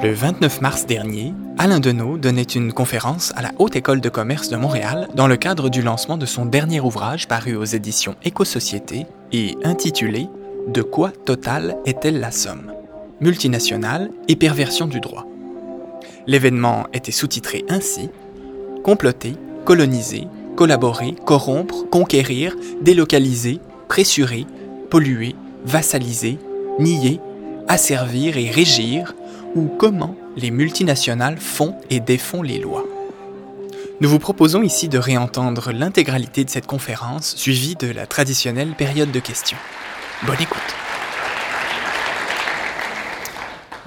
Le 29 mars dernier, Alain Deneau donnait une conférence à la Haute École de commerce de Montréal dans le cadre du lancement de son dernier ouvrage paru aux éditions Éco-Société et intitulé De quoi Total est-elle la somme? Multinationale et perversion du droit. L'événement était sous-titré ainsi Comploter, coloniser, collaborer, corrompre, conquérir, délocaliser, pressurer, polluer, vassaliser, nier, asservir et régir ou comment les multinationales font et défont les lois. Nous vous proposons ici de réentendre l'intégralité de cette conférence suivie de la traditionnelle période de questions. Bonne écoute.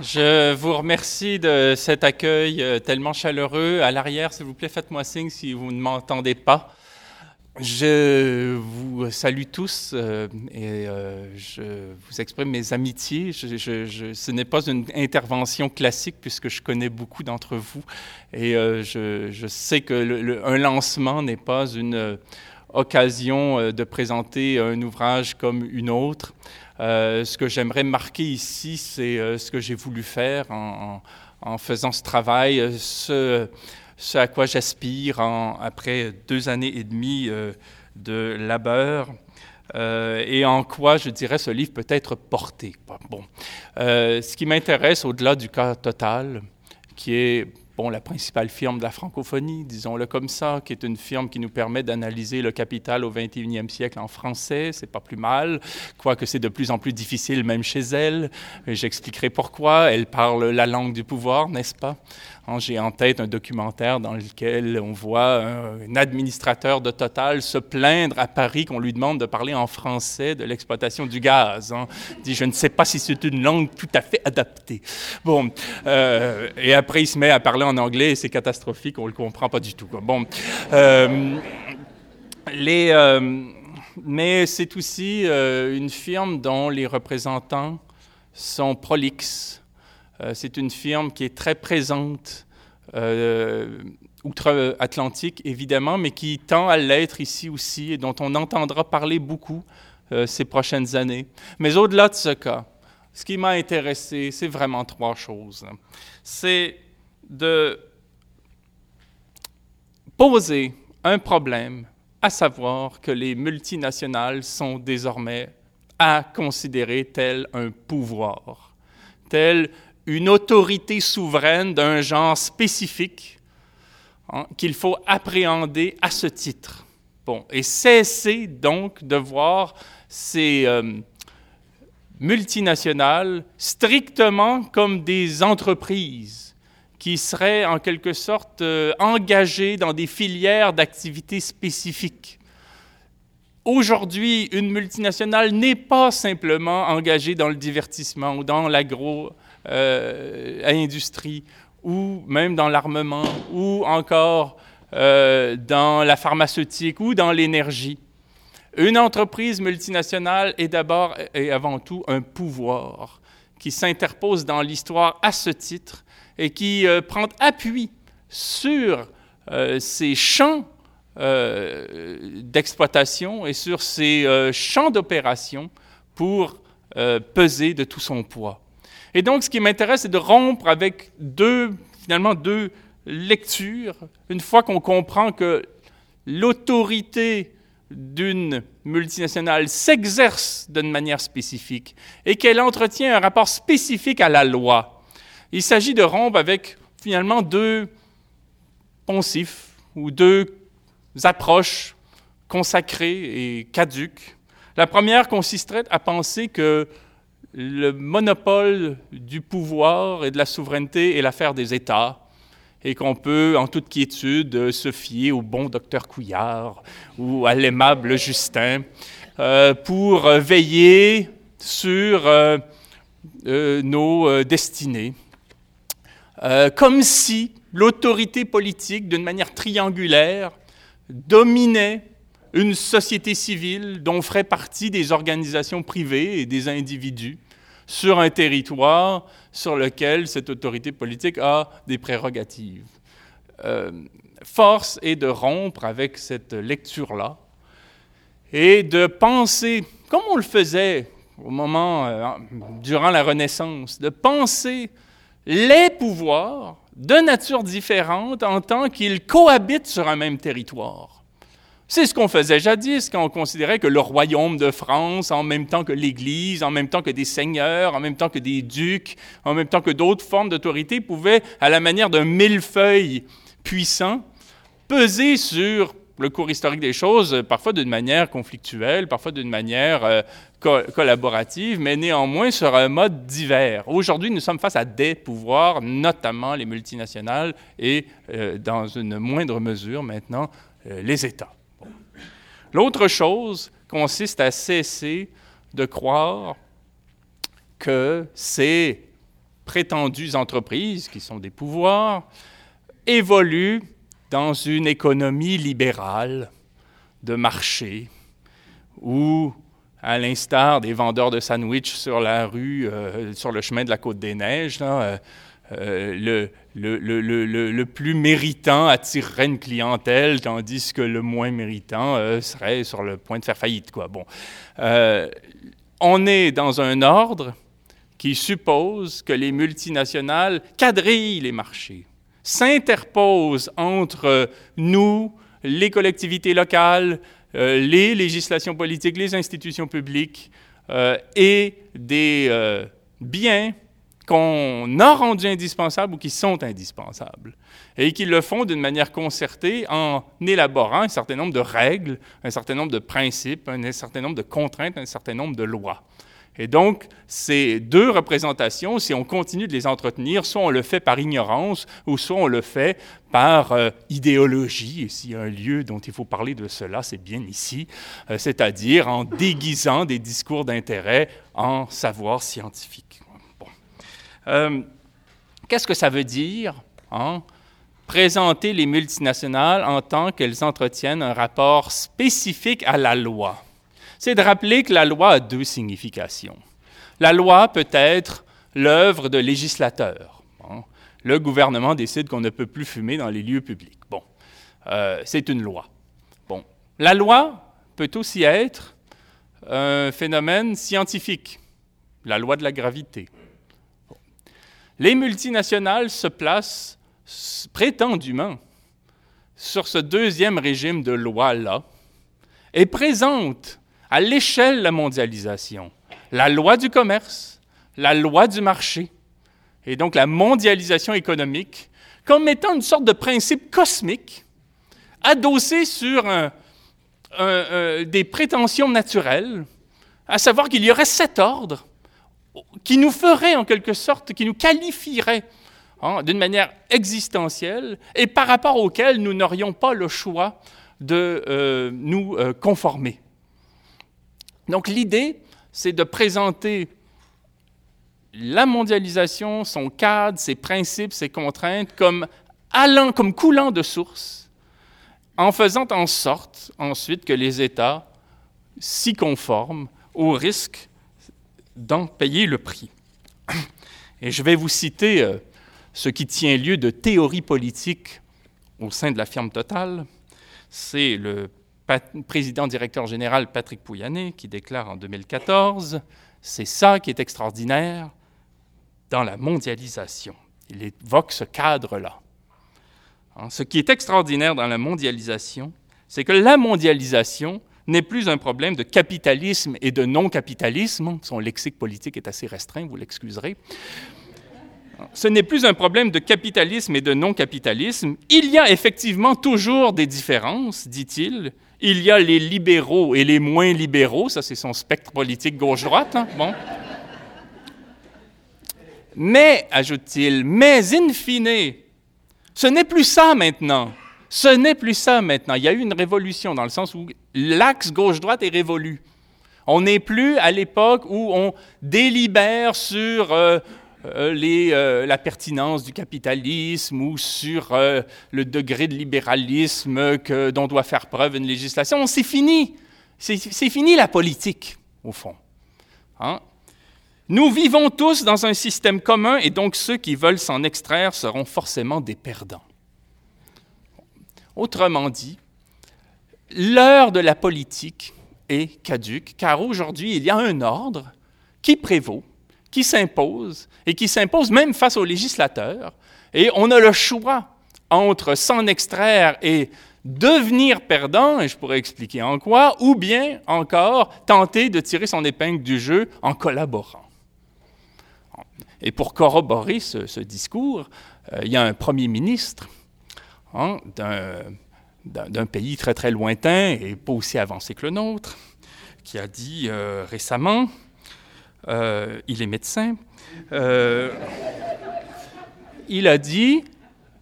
Je vous remercie de cet accueil euh, tellement chaleureux. À l'arrière, s'il vous plaît, faites-moi signe si vous ne m'entendez pas. Je vous salue tous euh, et euh, je vous exprime mes amitiés. ce n'est pas une intervention classique puisque je connais beaucoup d'entre vous et euh, je, sais que un lancement n'est pas une occasion de présenter un ouvrage comme une autre. ce que j'aimerais marquer ici, c'est ce que j'ai voulu faire en, faisant ce travail, ce à quoi j'aspire après deux années et demie euh, de labeur. Euh, et en quoi, je dirais, ce livre peut être porté. Bon. Euh, ce qui m'intéresse au-delà du cas total, qui est bon, la principale firme de la francophonie, disons-le comme ça, qui est une firme qui nous permet d'analyser le capital au 21e siècle en français, c'est pas plus mal, quoique c'est de plus en plus difficile même chez elle. J'expliquerai pourquoi. Elle parle la langue du pouvoir, n'est-ce pas? Hein, j'ai en tête un documentaire dans lequel on voit un, administrateur de Total se plaindre à Paris qu'on lui demande de parler en français de l'exploitation du gaz. Hein. Il dit, je ne sais pas si c'est une langue tout à fait adaptée. Bon, euh, et après il se met à parler en anglais et c'est catastrophique, on ne le comprend pas du tout. Bon, euh, euh, mais c'est aussi une firme dont les représentants sont prolixes c'est une firme qui est très présente euh, outre-Atlantique, évidemment, mais qui tend à l'être ici aussi et dont on entendra parler beaucoup euh, ces prochaines années. Mais au-delà de ce cas, ce qui m'a intéressé, c'est vraiment trois choses. C'est de poser un problème, à savoir que les multinationales sont désormais à considérer tel un pouvoir, tel une autorité souveraine d'un genre spécifique hein, qu'il faut appréhender à ce titre. Bon, et cesser donc de voir ces euh, multinationales strictement comme des entreprises qui seraient en quelque sorte euh, engagées dans des filières d'activités spécifiques. Aujourd'hui, une multinationale n'est pas simplement engagée dans le divertissement ou dans l'agro euh, à l'industrie ou même dans l'armement ou encore euh, dans la pharmaceutique ou dans l'énergie. Une entreprise multinationale est d'abord et avant tout un pouvoir qui s'interpose dans l'histoire à ce titre et qui euh, prend appui sur ces champs d'exploitation et sur ces champs d'opération pour peser de tout son poids. Et donc, ce qui m'intéresse, c'est de rompre avec deux, finalement, deux lectures, une fois qu'on comprend que l'autorité d'une multinationale s'exerce d'une manière spécifique et qu'elle entretient un rapport spécifique à la loi. Il s'agit de rompre avec finalement deux poncifs ou deux approches consacrées et caduques. La première consisterait à penser que le monopole du pouvoir et de la souveraineté est l'affaire des États et qu'on peut, en toute quiétude, se fier au bon docteur Couillard ou à l'aimable Justin euh, pour veiller sur euh, euh, nos destinées. comme si l'autorité politique, d'une manière triangulaire, dominait une société civile dont feraient partie des organisations privées et des individus sur un territoire sur lequel cette autorité politique a des prérogatives. Euh, force est de rompre avec cette lecture-là et de penser, comme on le faisait au moment, euh, durant la Renaissance, de penser les pouvoirs de nature différente en tant qu'ils cohabitent sur un même territoire. C'est ce qu'on faisait jadis quand on considérait que le royaume de France, en même temps que l'Église, en même temps que des seigneurs, en même temps que des ducs, en même temps que d'autres formes d'autorité, pouvaient, à la manière d'un millefeuille puissant, peser sur le cours historique des choses, parfois d'une manière conflictuelle, parfois d'une manière euh, collaborative, mais néanmoins sur un mode divers. Aujourd'hui, nous sommes face à des pouvoirs, notamment les multinationales et, euh, dans une moindre mesure maintenant, euh, les États. L'autre chose consiste à cesser de croire que ces prétendues entreprises, qui sont des pouvoirs, évoluent dans une économie libérale de marché où, à l'instar des vendeurs de sandwichs sur la rue, euh, sur le chemin de la Côte des Neiges, euh, euh, le, plus méritant attirerait une clientèle, tandis que le moins méritant serait sur le point de faire faillite. Quoi. Bon. on est dans un ordre qui suppose que les multinationales quadrillent les marchés s'interpose entre nous, les collectivités locales, euh, les législations politiques, les institutions publiques euh, et des euh, biens qu'on a rendus indispensables ou qui sont indispensables, et qui le font d'une manière concertée en élaborant un certain nombre de règles, un certain nombre de principes, un certain nombre de contraintes, un certain nombre de lois. Et donc, ces deux représentations, si on continue de les entretenir, soit on le fait par ignorance, ou soit on le fait par euh, idéologie, et s'il y a un lieu dont il faut parler de cela, c'est bien ici, euh, c'est-à-dire en déguisant des discours d'intérêt en savoir scientifique. Euh, qu'est-ce que ça veut dire, hein, présenter les multinationales en tant qu'elles entretiennent un rapport spécifique à la loi? c'est de rappeler que la loi a deux significations. La loi peut être l'œuvre de législateurs. Le gouvernement décide qu'on ne peut plus fumer dans les lieux publics. Bon, euh, c'est une loi. Bon, la loi peut aussi être un phénomène scientifique, la loi de la gravité. Les multinationales se placent prétendument sur ce deuxième régime de loi-là et présentent à l'échelle de la mondialisation, la loi du commerce, la loi du marché, et donc la mondialisation économique, comme étant une sorte de principe cosmique adossé sur des prétentions naturelles, à savoir qu'il y aurait cet ordre qui nous ferait en quelque sorte, qui nous qualifierait hein, d'une manière existentielle et par rapport auquel nous n'aurions pas le choix de euh, nous euh, conformer. Donc l'idée, c'est de présenter la mondialisation, son cadre, ses principes, ses contraintes comme allant, comme coulant de source, en faisant en sorte ensuite que les États s'y conforment au risque d'en payer le prix. Et je vais vous citer euh, ce qui tient lieu de théorie politique au sein de la firme Total. C'est le président directeur général Patrick Pouyanné qui déclare en 2014 C'est ça qui est extraordinaire dans la mondialisation. Il évoque ce cadre-là. Hein, ce qui est extraordinaire dans la mondialisation, c'est que la mondialisation n'est plus un problème de capitalisme et de non-capitalisme. Son lexique politique est assez restreint, vous l'excuserez. Ce n'est plus un problème de capitalisme et de non-capitalisme. Il y a effectivement toujours des différences, dit-il, il y a les libéraux et les moins libéraux, ça c'est son spectre politique gauche-droite. Hein? Bon. Mais, ajoute-t-il, mais in fine, ce n'est plus ça maintenant. Ce n'est plus ça maintenant. Il y a eu une révolution dans le sens où l'axe gauche-droite est révolu. On n'est plus à l'époque où on délibère sur euh, euh, euh, la pertinence du capitalisme ou sur le degré de libéralisme que, dont doit faire preuve une législation. C'est fini. C'est fini la politique, au fond. Hein? Nous vivons tous dans un système commun et donc ceux qui veulent s'en extraire seront forcément des perdants. Autrement dit, l'heure de la politique est caduque car aujourd'hui il y a un ordre qui prévaut qui s'impose et qui s'impose même face aux législateurs. Et on a le choix entre s'en extraire et devenir perdant, et je pourrais expliquer en quoi, ou bien encore tenter de tirer son épingle du jeu en collaborant. Et pour corroborer ce, discours, euh, il y a un premier ministre hein, d'un pays très très lointain et pas aussi avancé que le nôtre, qui a dit euh, récemment, euh, il est médecin, il a dit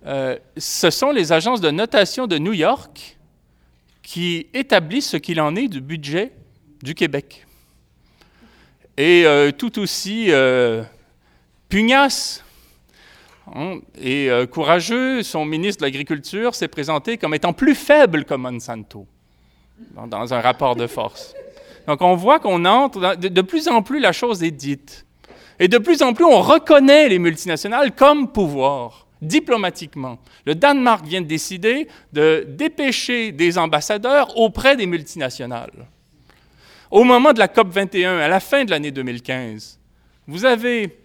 euh, ce sont les agences de notation de New York qui établissent ce qu'il en est du budget du Québec. Et euh, tout aussi euh, pugnace hein, et courageux, son ministre de l'Agriculture s'est présenté comme étant plus faible que Monsanto dans, un rapport de force. Donc on voit qu'on entre, de plus en plus la chose est dite. Et de plus en plus on reconnaît les multinationales comme pouvoir diplomatiquement. Le Danemark vient de décider de dépêcher des ambassadeurs auprès des multinationales. Au moment de la COP 21, à la fin de l'année 2015, vous avez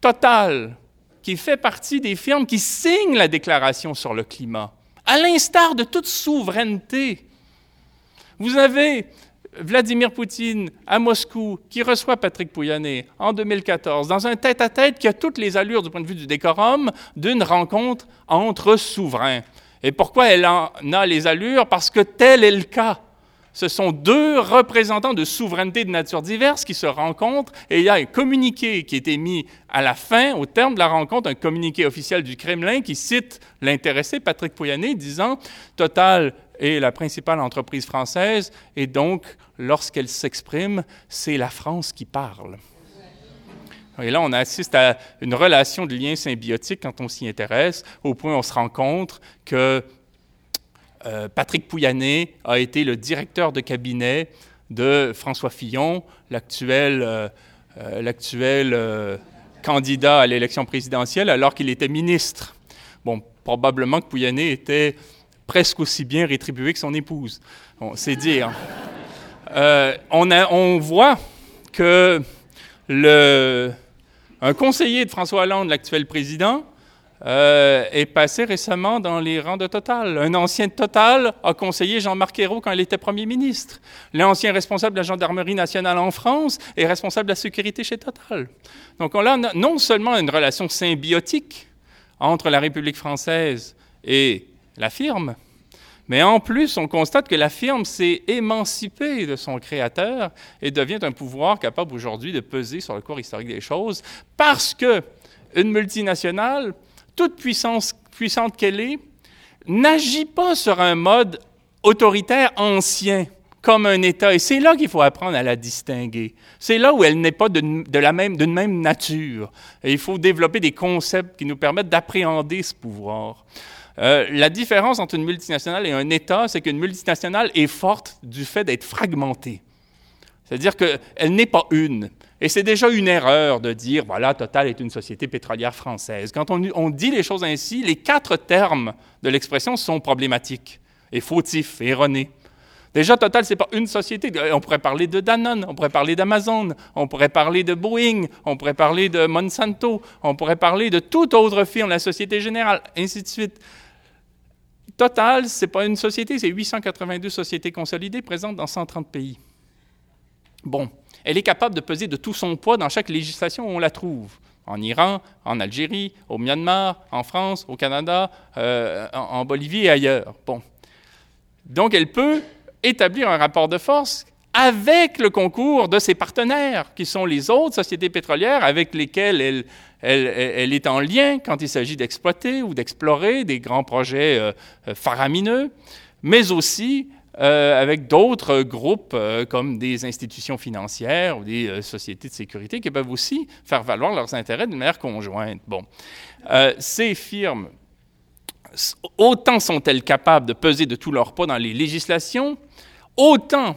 Total, qui fait partie des firmes qui signent la déclaration sur le climat, à l'instar de toute souveraineté. Vous avez Vladimir Poutine à Moscou, qui reçoit Patrick Pouyanné en 2014, dans un tête-à-tête qui a toutes les allures du point de vue du décorum d'une rencontre entre souverains. Et pourquoi elle en a les allures? Parce que tel est le cas. Ce sont deux représentants de souveraineté de nature diverse qui se rencontrent et il y a un communiqué qui a été mis à la fin, au terme de la rencontre, un communiqué officiel du Kremlin qui cite l'intéressé Patrick Pouyanné disant Total est la principale entreprise française et donc lorsqu'elle s'exprime, c'est la France qui parle. Et là, on assiste à une relation de lien symbiotique quand on s'y intéresse, au point où on se rend compte que euh, Patrick Pouyanné a été le directeur de cabinet de François Fillon, l'actuel euh, euh, candidat à l'élection présidentielle, alors qu'il était ministre. Bon, probablement que Pouyanné était presque aussi bien rétribué que son épouse. Bon, c'est dire. On, on, voit que le, un conseiller de François Hollande, l'actuel président, euh, est passé récemment dans les rangs de Total. Un ancien de Total a conseillé Jean-Marc Ayrault quand il était premier ministre. L'ancien responsable de la gendarmerie nationale en France est responsable de la sécurité chez Total. Donc on a non seulement une relation symbiotique entre la République française et la firme, mais en plus, on constate que la firme s'est émancipée de son créateur et devient un pouvoir capable aujourd'hui de peser sur le cours historique des choses parce que une multinationale, toute puissance, puissante qu'elle est, n'agit pas sur un mode autoritaire ancien comme un État. Et c'est là qu'il faut apprendre à la distinguer. C'est là où elle n'est pas de, même, d'une même nature. Et il faut développer des concepts qui nous permettent d'appréhender ce pouvoir. Euh, la différence entre une multinationale et un État, c'est qu'une multinationale est forte du fait d'être fragmentée. C'est-à-dire qu'elle n'est pas une. Et c'est déjà une erreur de dire, voilà, Total est une société pétrolière française. Quand on, dit les choses ainsi, les quatre termes de l'expression sont problématiques et fautifs et erronés. Déjà, Total, ce n'est pas une société. On pourrait parler de Danone, on pourrait parler d'Amazon, on pourrait parler de Boeing, on pourrait parler de Monsanto, on pourrait parler de toute autre firme, la Société Générale, ainsi de suite. Total, ce n'est pas une société, c'est 882 sociétés consolidées présentes dans 130 pays. Bon, elle est capable de peser de tout son poids dans chaque législation où on la trouve. En Iran, en Algérie, au Myanmar, en France, au Canada, euh, en, Bolivie et ailleurs. Bon. Donc, elle peut établir un rapport de force avec le concours de ses partenaires, qui sont les autres sociétés pétrolières avec lesquelles elle, est en lien quand il s'agit d'exploiter ou d'explorer des grands projets euh, euh, faramineux, mais aussi euh, avec d'autres groupes comme des institutions financières ou des sociétés de sécurité qui peuvent aussi faire valoir leurs intérêts d'une manière conjointe. Bon, ces firmes, autant sont-elles capables de peser de tout leur poids dans les législations, autant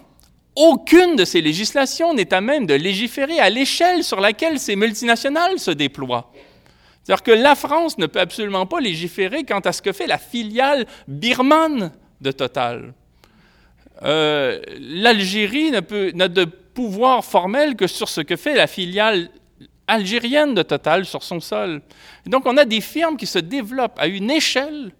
aucune de ces législations n'est à même de légiférer à l'échelle sur laquelle ces multinationales se déploient. C'est-à-dire que la France ne peut absolument pas légiférer quant à ce que fait la filiale birmane de Total. Euh, L'Algérie n'a de pouvoir formel que sur ce que fait la filiale algérienne de Total sur son sol. donc, on a des firmes qui se développent à une échelle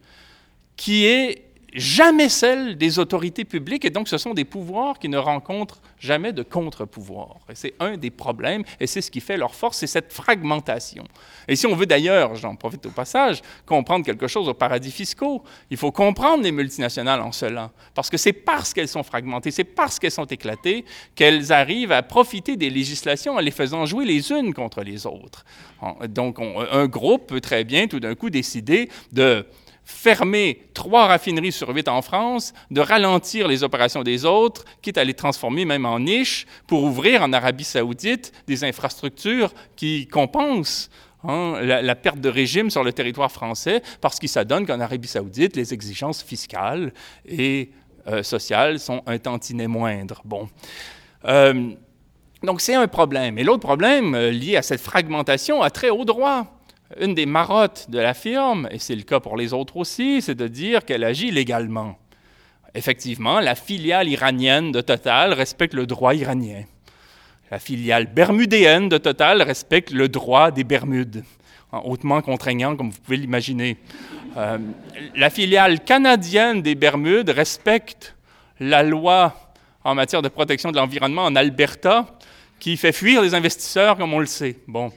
qui est jamais celle des autorités publiques, et donc ce sont des pouvoirs qui ne rencontrent jamais de contre-pouvoir. Et c'est un des problèmes, et c'est ce qui fait leur force, c'est cette fragmentation. Et si on veut d'ailleurs, j'en profite au passage, comprendre quelque chose aux paradis fiscaux, il faut comprendre les multinationales en cela, parce que c'est parce qu'elles sont fragmentées, c'est parce qu'elles sont éclatées qu'elles arrivent à profiter des législations en les faisant jouer les unes contre les autres. Donc un groupe peut très bien tout d'un coup décider de fermer trois raffineries sur huit en France, de ralentir les opérations des autres, quitte à les transformer même en niches, pour ouvrir en Arabie saoudite des infrastructures qui compensent hein, la, perte de régime sur le territoire français, parce qu'il s'adonne qu'en Arabie saoudite, les exigences fiscales et euh, sociales sont un tantinet moindres. Bon. Euh, donc c'est un problème. Et l'autre problème euh, lié à cette fragmentation a très haut droit. Une des marottes de la firme, et c'est le cas pour les autres aussi, c'est de dire qu'elle agit légalement. Effectivement, la filiale iranienne de Total respecte le droit iranien. La filiale bermudéenne de Total respecte le droit des Bermudes, hautement contraignant comme vous pouvez l'imaginer. Euh, la filiale canadienne des Bermudes respecte la loi en matière de protection de l'environnement en Alberta, qui fait fuir les investisseurs, comme on le sait. Bon.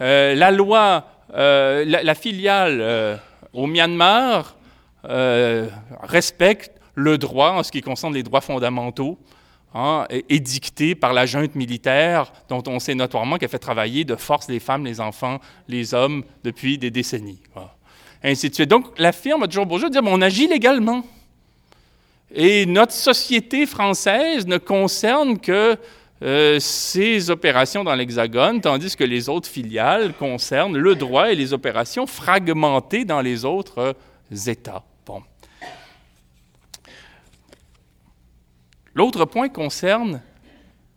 Euh, la loi euh, la, filiale euh, au Myanmar euh, respecte le droit en ce qui concerne les droits fondamentaux hein, édictés par la junte militaire dont on sait notoirement qu'elle fait travailler de force les femmes, les enfants, les hommes depuis des décennies. ainsi de suite. Donc la firme a toujours jeu de dire on agit légalement. Et notre société française ne concerne que euh, ces opérations dans l'Hexagone, tandis que les autres filiales concernent le droit et les opérations fragmentées dans les autres euh, États. Bon. L'autre point concerne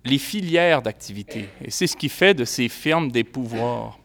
les filières d'activité, et c'est ce qui fait de ces firmes des pouvoirs.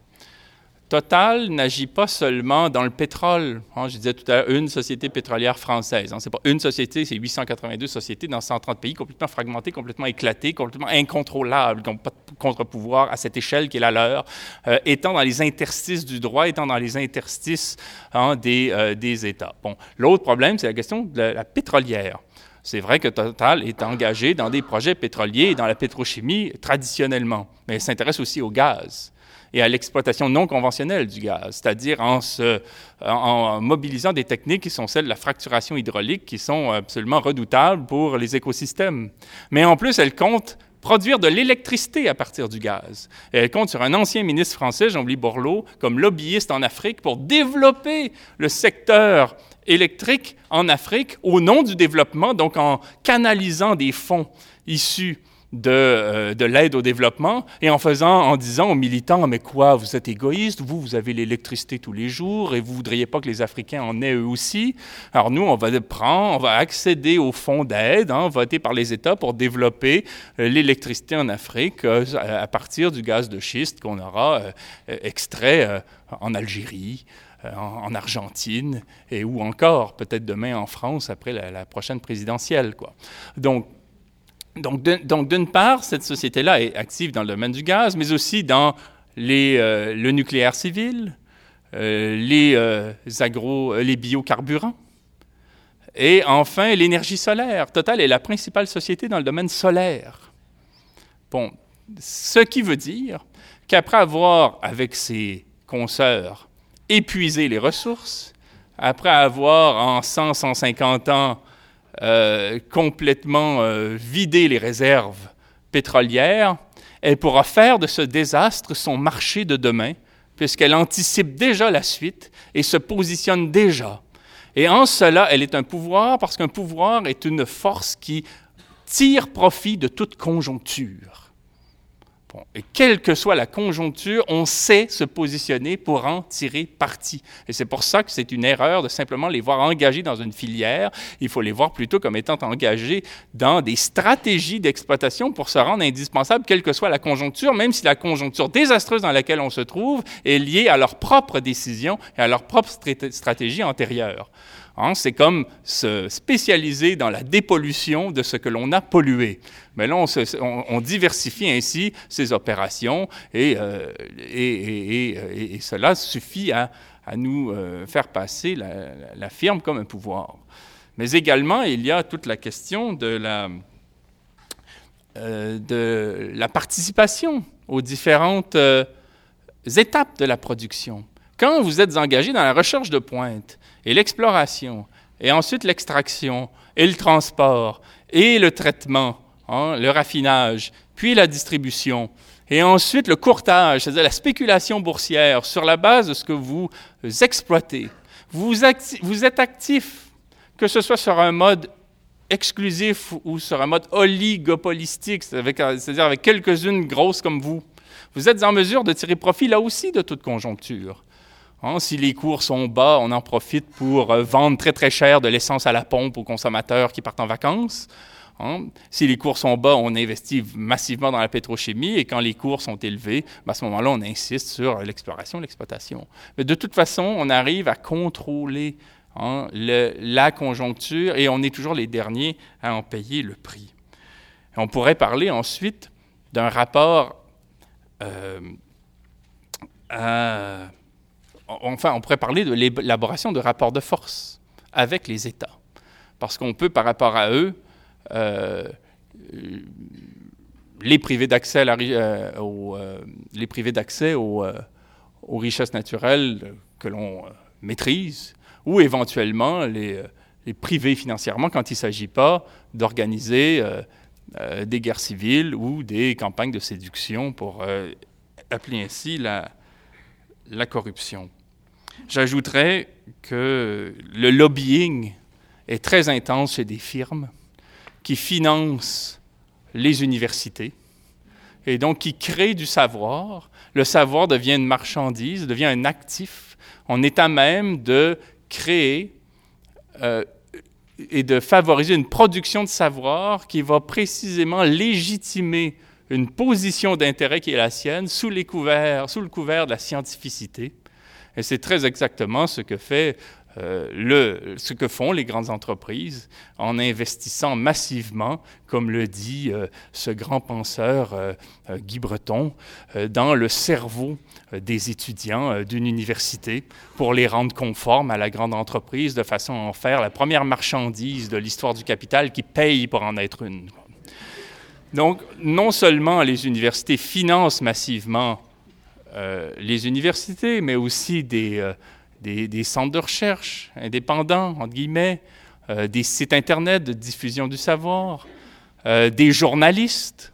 Total n'agit pas seulement dans le pétrole. Hein, je disais tout à l'heure, une société pétrolière française. Hein, Ce n'est pas une société, c'est 882 sociétés dans 130 pays, complètement fragmentées, complètement éclatées, complètement incontrôlables, qui n'ont pas de contre-pouvoir à cette échelle qui est la leur, euh, étant dans les interstices du droit, étant dans les interstices hein, des, euh, des, États. L'autre problème, c'est la question de la, pétrolière. C'est vrai que Total est engagé dans des projets pétroliers et dans la pétrochimie traditionnellement, mais elle s'intéresse aussi au gaz et à l'exploitation non conventionnelle du gaz, c'est-à-dire en, mobilisant des techniques qui sont celles de la fracturation hydraulique, qui sont absolument redoutables pour les écosystèmes. Mais en plus, elle compte produire de l'électricité à partir du gaz. Elle compte sur un ancien ministre français, Jean-Louis Borloo, comme lobbyiste en Afrique pour développer le secteur électrique en Afrique au nom du développement, donc en canalisant des fonds issus euh, de, l'aide au développement et en faisant, en disant aux militants, mais quoi, vous êtes égoïste, vous, vous avez l'électricité tous les jours et vous voudriez pas que les Africains en aient eux aussi. Alors nous, on va prendre, on va accéder aux fonds d'aide, hein, votés par les États pour développer euh, l'électricité en Afrique euh, à partir du gaz de schiste qu'on aura extrait en Algérie. En, Argentine et ou encore peut-être demain en France après la, la prochaine présidentielle. Quoi. Donc, donc, d'une part, cette société-là est active dans le domaine du gaz, mais aussi dans euh, le nucléaire civil, euh, les, euh, agro, les biocarburants, et enfin l'énergie solaire. Total est la principale société dans le domaine solaire. Bon, ce qui veut dire qu'après avoir, avec ses consoeurs, épuisé les ressources, après avoir en 100-150 ans euh, complètement euh, vider les réserves pétrolières, elle pourra faire de ce désastre son marché de demain, puisqu'elle anticipe déjà la suite et se positionne déjà. Et en cela, elle est un pouvoir parce qu'un pouvoir est une force qui tire profit de toute conjoncture et quelle que soit la conjoncture, on sait se positionner pour en tirer parti. Et c'est pour ça que c'est une erreur de simplement les voir engagés dans une filière. Il faut les voir plutôt comme étant engagés dans des stratégies d'exploitation pour se rendre indispensables, quelle que soit la conjoncture, même si la conjoncture désastreuse dans laquelle on se trouve est liée à leurs propres décisions et à leur propre stratégie antérieure. Hein, c'est comme se spécialiser dans la dépollution de ce que l'on a pollué. Mais là, on, diversifie ainsi ces opérations et, euh, et, cela suffit à, nous euh, faire passer la, firme comme un pouvoir. Mais également, il y a toute la question de la, euh, de la participation aux différentes étapes de la production. Quand vous êtes engagé dans la recherche de pointe et l'exploration, et ensuite l'extraction, et le transport, et le traitement, hein, le raffinage, puis la distribution, et ensuite le courtage, c'est-à-dire la spéculation boursière sur la base de ce que vous exploitez. Vous, vous êtes actif, que ce soit sur un mode exclusif ou sur un mode oligopolistique, c'est-à-dire avec quelques-unes grosses comme vous. Vous êtes en mesure de tirer profit là aussi de toute conjoncture. Hein, si les cours sont bas, on en profite pour euh, vendre très très cher de l'essence à la pompe aux consommateurs qui partent en vacances. Hein. Si les cours sont bas, on investit massivement dans la pétrochimie et quand les cours sont élevés, ben, à ce moment-là, on insiste sur l'exploration, l'exploitation. Mais de toute façon, on arrive à contrôler hein, la conjoncture et on est toujours les derniers à en payer le prix. on pourrait parler ensuite d'un rapport euh, enfin, on pourrait parler de l'élaboration de rapports de force avec les États. Parce qu'on peut, par rapport à eux, euh, les priver d'accès euh, privés d'accès aux, aux, richesses naturelles que l'on maîtrise, ou éventuellement les, les, priver financièrement quand il ne s'agit pas d'organiser euh, des guerres civiles ou des campagnes de séduction pour euh, appeler ainsi la, la corruption. J'ajouterais que le lobbying est très intense chez des firmes qui financent les universités et donc qui créent du savoir. Le savoir devient une marchandise, devient un actif. On est à même de créer euh, et de favoriser une production de savoir qui va précisément légitimer une position d'intérêt qui est la sienne sous, les couverts, sous le couvert de la scientificité. Et c'est très exactement ce que euh, font les grandes entreprises en investissant massivement, comme le dit euh, ce grand penseur euh, Guy Breton, dans le cerveau des étudiants d'une université pour les rendre conformes à la grande entreprise de façon à en faire la première marchandise de l'histoire du capital qui paye pour en être une. Donc, non seulement les universités financent massivement les universités, mais aussi des des, centres de recherche indépendants, euh, des sites Internet de diffusion du savoir, euh, des journalistes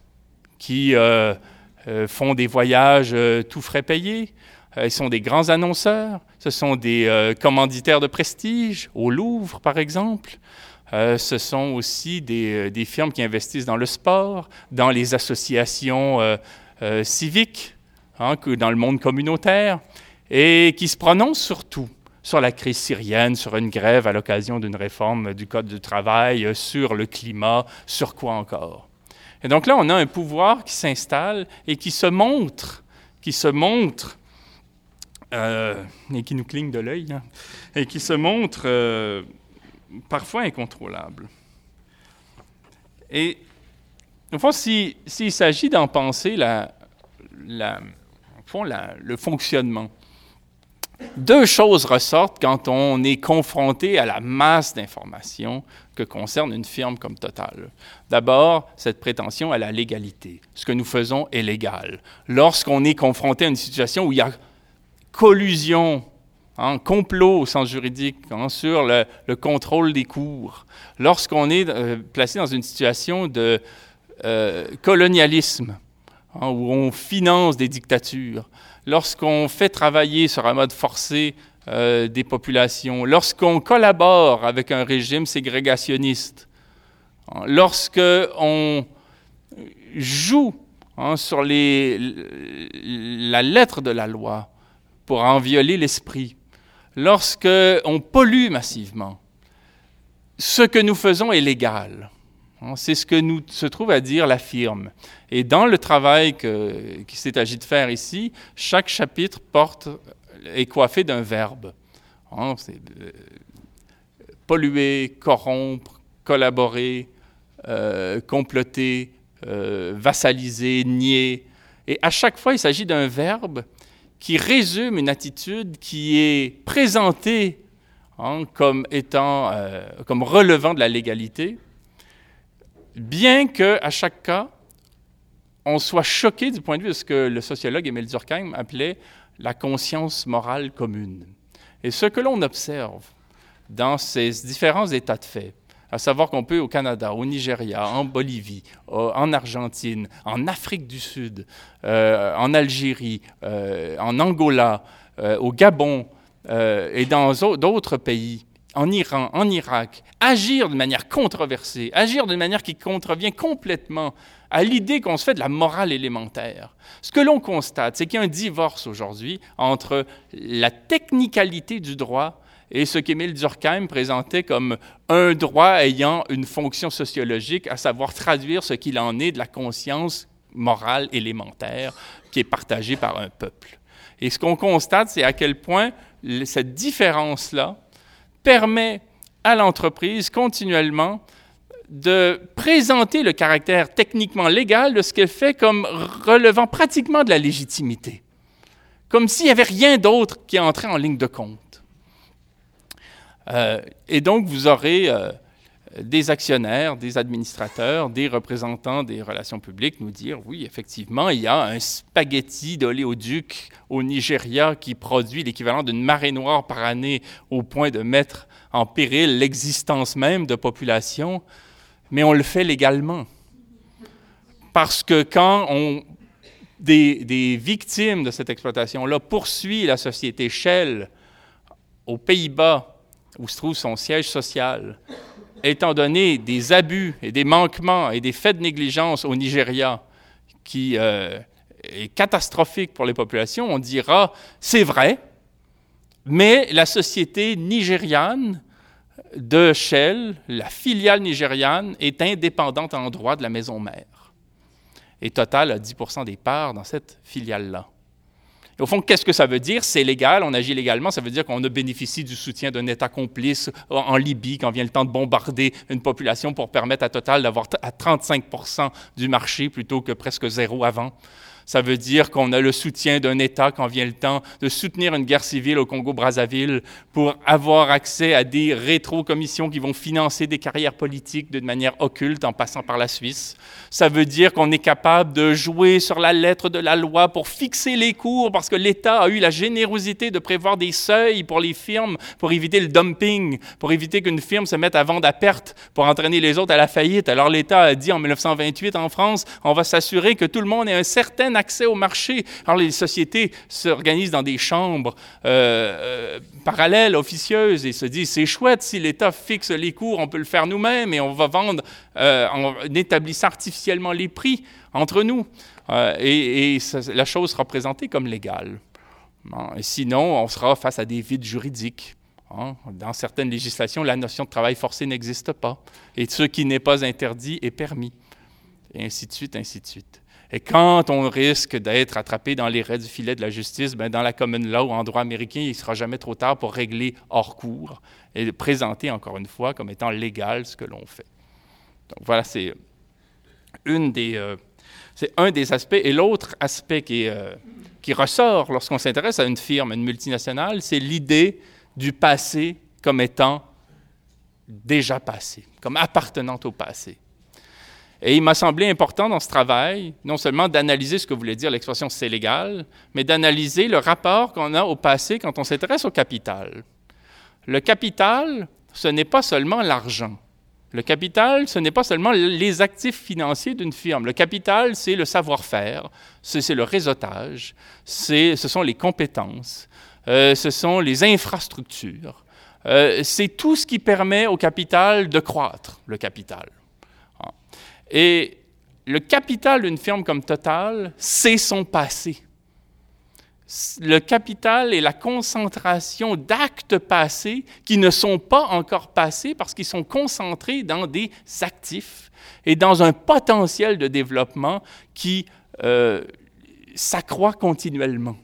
qui euh, font des voyages tout frais payés. ils sont des grands annonceurs. Ce sont des commanditaires de prestige, au Louvre, par exemple. Ce sont aussi des, des, firmes qui investissent dans le sport, dans les associations civiques, hein, dans le monde communautaire et qui se prononce surtout sur la crise syrienne, sur une grève à l'occasion d'une réforme du Code du travail, sur le climat, sur quoi encore. Et donc là, on a un pouvoir qui s'installe et qui se montre, qui se montre, euh, et qui nous cligne de l'œil, hein, et qui se montre euh, parfois incontrôlable. Et au fond, s'il s'agit d'en penser la, le fonctionnement, deux choses ressortent quand on est confronté à la masse d'informations que concerne une firme comme Total. D'abord, cette prétention à la légalité. Ce que nous faisons est légal. Lorsqu'on est confronté à une situation où il y a collusion, hein, complot au sens juridique hein, sur le, contrôle des cours, lorsqu'on est euh, placé dans une situation de euh, colonialisme, hein, où on finance des dictatures, lorsqu'on fait travailler sur un mode forcé euh, des populations, lorsqu'on collabore avec un régime ségrégationniste, hein, lorsqu'on joue hein, sur la lettre de la loi pour en violer l'esprit, lorsqu'on pollue massivement, ce que nous faisons est légal. Hein, c'est ce que nous se trouve à dire la firme. Et dans le travail qu'il s'est agi de faire ici, chaque chapitre porte, est coiffé d'un verbe. Hein, euh, polluer, corrompre, collaborer, euh, comploter, euh, vassaliser, nier. Et à chaque fois, il s'agit d'un verbe qui résume une attitude qui est présentée hein, comme étant, euh, comme relevant de la légalité, bien que à chaque cas, on soit choqué du point de vue de ce que le sociologue Emile Durkheim appelait la conscience morale commune. Et ce que l'on observe dans ces différents états de fait, à savoir qu'on peut au Canada, au Nigeria, en Bolivie, en Argentine, en Afrique du Sud, euh, en Algérie, euh, en Angola, euh, au Gabon et dans d'autres pays, en Iran, en Irak, agir de manière controversée, agir de manière qui contrevient complètement à l'idée qu'on se fait de la morale élémentaire. Ce que l'on constate, c'est qu'il y a un divorce aujourd'hui entre la technicalité du droit et ce qu'Émile Durkheim présentait comme un droit ayant une fonction sociologique, à savoir traduire ce qu'il en est de la conscience morale élémentaire qui est partagée par un peuple. Et ce qu'on constate, c'est à quel point cette différence-là permet à l'entreprise continuellement de présenter le caractère techniquement légal de ce qu'elle fait comme relevant pratiquement de la légitimité, comme s'il n'y avait rien d'autre qui entrait en ligne de compte. Euh, et donc, vous aurez euh, des actionnaires, des administrateurs, des représentants des relations publiques nous dire oui, effectivement, il y a un spaghetti d'oléoduc au Nigeria qui produit l'équivalent d'une marée noire par année au point de mettre en péril l'existence même de populations, mais on le fait légalement. Parce que quand on, des, des victimes de cette exploitation-là poursuivent la société Shell aux Pays-Bas où se trouve son siège social, étant donné des abus et des manquements et des faits de négligence au Nigeria qui euh, est catastrophique pour les populations, on dira c'est vrai, mais la société nigériane de Shell, la filiale nigériane, est indépendante en droit de la maison mère. Et Total a 10% des parts dans cette filiale-là. Au fond, qu'est-ce que ça veut dire? C'est légal, on agit légalement, ça veut dire qu'on a bénéficié du soutien d'un État complice en Libye quand vient le temps de bombarder une population pour permettre à Total d'avoir à 35% du marché plutôt que presque zéro avant. Ça veut dire qu'on a le soutien d'un État quand vient le temps de soutenir une guerre civile au Congo-Brazzaville pour avoir accès à des rétro-commissions qui vont financer des carrières politiques d'une manière occulte en passant par la Suisse. Ça veut dire qu'on est capable de jouer sur la lettre de la loi pour fixer les cours parce que l'État a eu la générosité de prévoir des seuils pour les firmes pour éviter le dumping, pour éviter qu'une firme se mette à vendre à perte pour entraîner les autres à la faillite. Alors l'État a dit en 1928 en France, on va s'assurer que tout le monde ait un certain au marché. Alors les sociétés s'organisent dans des chambres euh, euh, parallèles, officieuses, et se disent, c'est chouette, si l'État fixe les cours, on peut le faire nous-mêmes, et on va vendre euh, en établissant artificiellement les prix entre nous. et, la chose sera présentée comme légale. Et sinon, on sera face à des vides juridiques. Hein? Dans certaines législations, la notion de travail forcé n'existe pas. Et ce qui n'est pas interdit est permis. Et ainsi de suite, ainsi de suite. Et quand on risque d'être attrapé dans les raies du filet de la justice, ben dans la common law ou en droit américain, il ne sera jamais trop tard pour régler hors cours et présenter encore une fois comme étant légal ce que l'on fait. Donc voilà, c'est une des, euh, c'est un des aspects. Et l'autre aspect qui, euh, qui ressort lorsqu'on s'intéresse à une firme, une multinationale, c'est l'idée du passé comme étant déjà passé, comme appartenant au passé. Et il m'a semblé important dans ce travail, non seulement d'analyser ce que voulait dire l'expression c'est légal, mais d'analyser le rapport qu'on a au passé quand on s'intéresse au capital. Le capital, ce n'est pas seulement l'argent. Le capital, ce n'est pas seulement les actifs financiers d'une firme. Le capital, c'est le savoir-faire, c'est le réseautage, ce sont les compétences, euh, ce sont les infrastructures. Euh, c'est tout ce qui permet au capital de croître, le capital. Et le capital d'une firme comme Total, c'est son passé. Le capital est la concentration d'actes passés qui ne sont pas encore passés parce qu'ils sont concentrés dans des actifs et dans un potentiel de développement qui euh, s'accroît continuellement.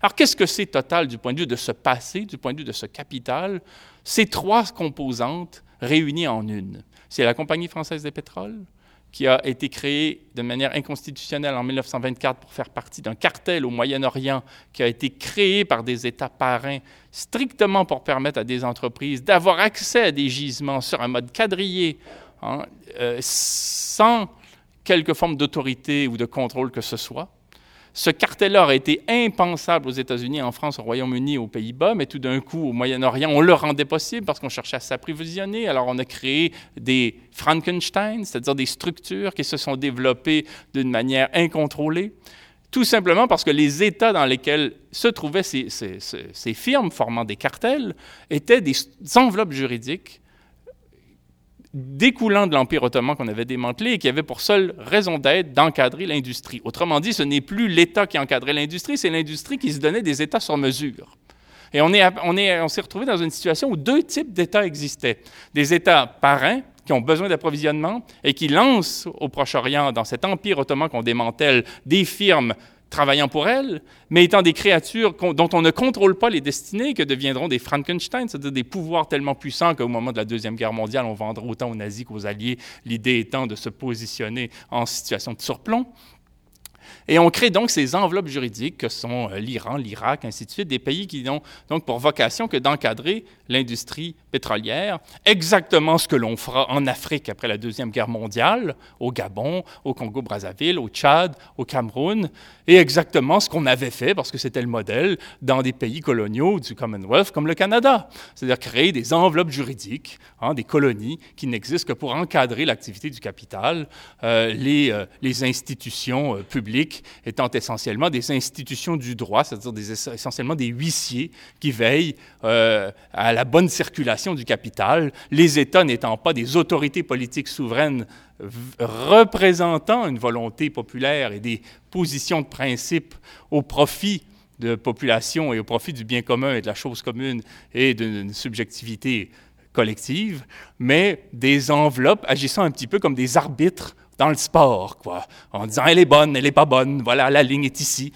Alors, qu'est-ce que c'est Total du point de vue de ce passé, du point de vue de ce capital? Ces trois composantes réunies en une. C'est la Compagnie française des pétroles, qui a été créée de manière inconstitutionnelle en 1924 pour faire partie d'un cartel au Moyen-Orient qui a été créé par des États parrains strictement pour permettre à des entreprises d'avoir accès à des gisements sur un mode quadrillé, hein, euh, sans quelque forme d'autorité ou de contrôle que ce soit. Ce cartel-là aurait été impensable aux États-Unis, en France, au Royaume-Uni, aux Pays-Bas, mais tout d'un coup, au Moyen-Orient, on le rendait possible parce qu'on cherchait à s'approvisionner. Alors, on a créé des Frankenstein, c'est-à-dire des structures qui se sont développées d'une manière incontrôlée, tout simplement parce que les États dans lesquels se trouvaient ces, ces firmes formant des cartels étaient des enveloppes juridiques découlant de l'Empire ottoman qu'on avait démantelé et qui avait pour seule raison d'être d'encadrer l'industrie. Autrement dit, ce n'est plus l'État qui encadrait l'industrie, c'est l'industrie qui se donnait des États sur mesure. Et on, est, on, est, on s'est retrouvé dans une situation où deux types d'États existaient. Des États parrains, qui ont besoin d'approvisionnement et qui lancent au Proche-Orient, dans cet empire ottoman qu'on démantèle, des firmes travaillant pour elles, mais étant des créatures dont on ne contrôle pas les destinées, que deviendront des Frankenstein, c'est-à-dire des pouvoirs tellement puissants qu'au moment de la Deuxième Guerre mondiale, on vendra autant aux nazis qu'aux alliés, l'idée étant de se positionner en situation de surplomb. Et on crée donc ces enveloppes juridiques que sont euh, l'Iran, l'Irak, ainsi de suite, des pays qui n'ont donc pour vocation que d'encadrer l'industrie pétrolière, exactement ce que l'on fera en Afrique après la Deuxième Guerre mondiale, au Gabon, au Congo-Brazzaville, au Tchad, au Cameroun, et exactement ce qu'on avait fait, parce que c'était le modèle, dans des pays coloniaux du Commonwealth comme le Canada, c'est-à-dire créer des enveloppes juridiques, hein, des colonies qui n'existent que pour encadrer l'activité du capital, euh, les, euh, les, institutions publiques étant essentiellement des institutions du droit, c'est-à-dire essentiellement des huissiers qui veillent à la bonne circulation du capital, les États n'étant pas des autorités politiques souveraines représentant une volonté populaire et des positions de principe au profit de population et au profit du bien commun et de la chose commune et d'une subjectivité collective, mais des enveloppes agissant un petit peu comme des arbitres dans le sport, quoi, en disant elle est bonne, elle n'est pas bonne, voilà, la ligne est ici.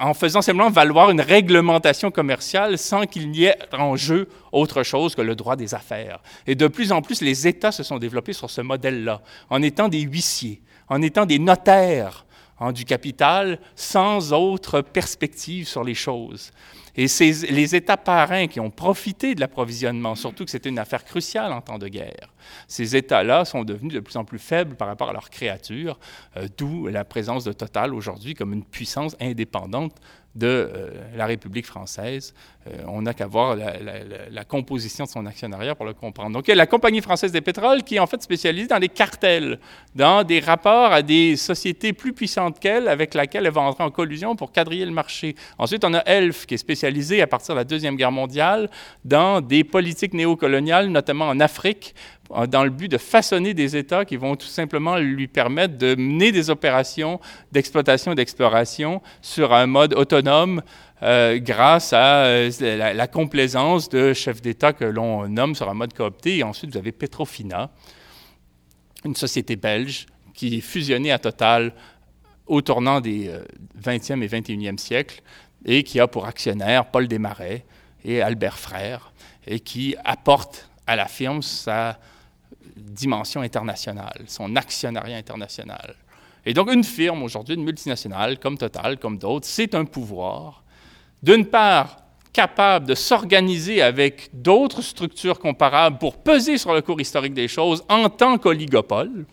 En faisant simplement valoir une réglementation commerciale sans qu'il n'y ait en jeu autre chose que le droit des affaires. Et de plus en plus, les États se sont développés sur ce modèle-là, en étant des huissiers, en étant des notaires hein, du capital, sans autre perspective sur les choses. Et c'est les États parrains qui ont profité de l'approvisionnement, surtout que c'était une affaire cruciale en temps de guerre, ces États-là sont devenus de plus en plus faibles par rapport à leurs créatures, euh, d'où la présence de Total aujourd'hui comme une puissance indépendante de euh, la République française. Euh, on n'a qu'à voir la, composition de son actionnariat pour le comprendre. Donc, il y a la Compagnie française des pétroles qui est en fait spécialisée dans les cartels, dans des rapports à des sociétés plus puissantes qu'elle, avec laquelle elle va entrer en collusion pour quadriller le marché. Ensuite, on a ELF, qui est spécialisé à partir de la Deuxième Guerre mondiale dans des politiques néocoloniales, notamment en Afrique, dans le but de façonner des États qui vont tout simplement lui permettre de mener des opérations d'exploitation et d'exploration sur un mode autonome euh, grâce à euh, la, complaisance de chefs d'État que l'on nomme sur un mode coopté. Et ensuite, vous avez Petrofina, une société belge qui est fusionnée à Total au tournant des 20e euh, et 21e siècles et qui a pour actionnaires Paul Desmarais et Albert Frère et qui apporte à la firme sa dimension internationale, son actionnariat international. Et donc, une firme aujourd'hui, une multinationale, comme Total, comme d'autres, c'est un pouvoir, d'une part, capable de s'organiser avec d'autres structures comparables pour peser sur le cours historique des choses en tant qu'oligopole,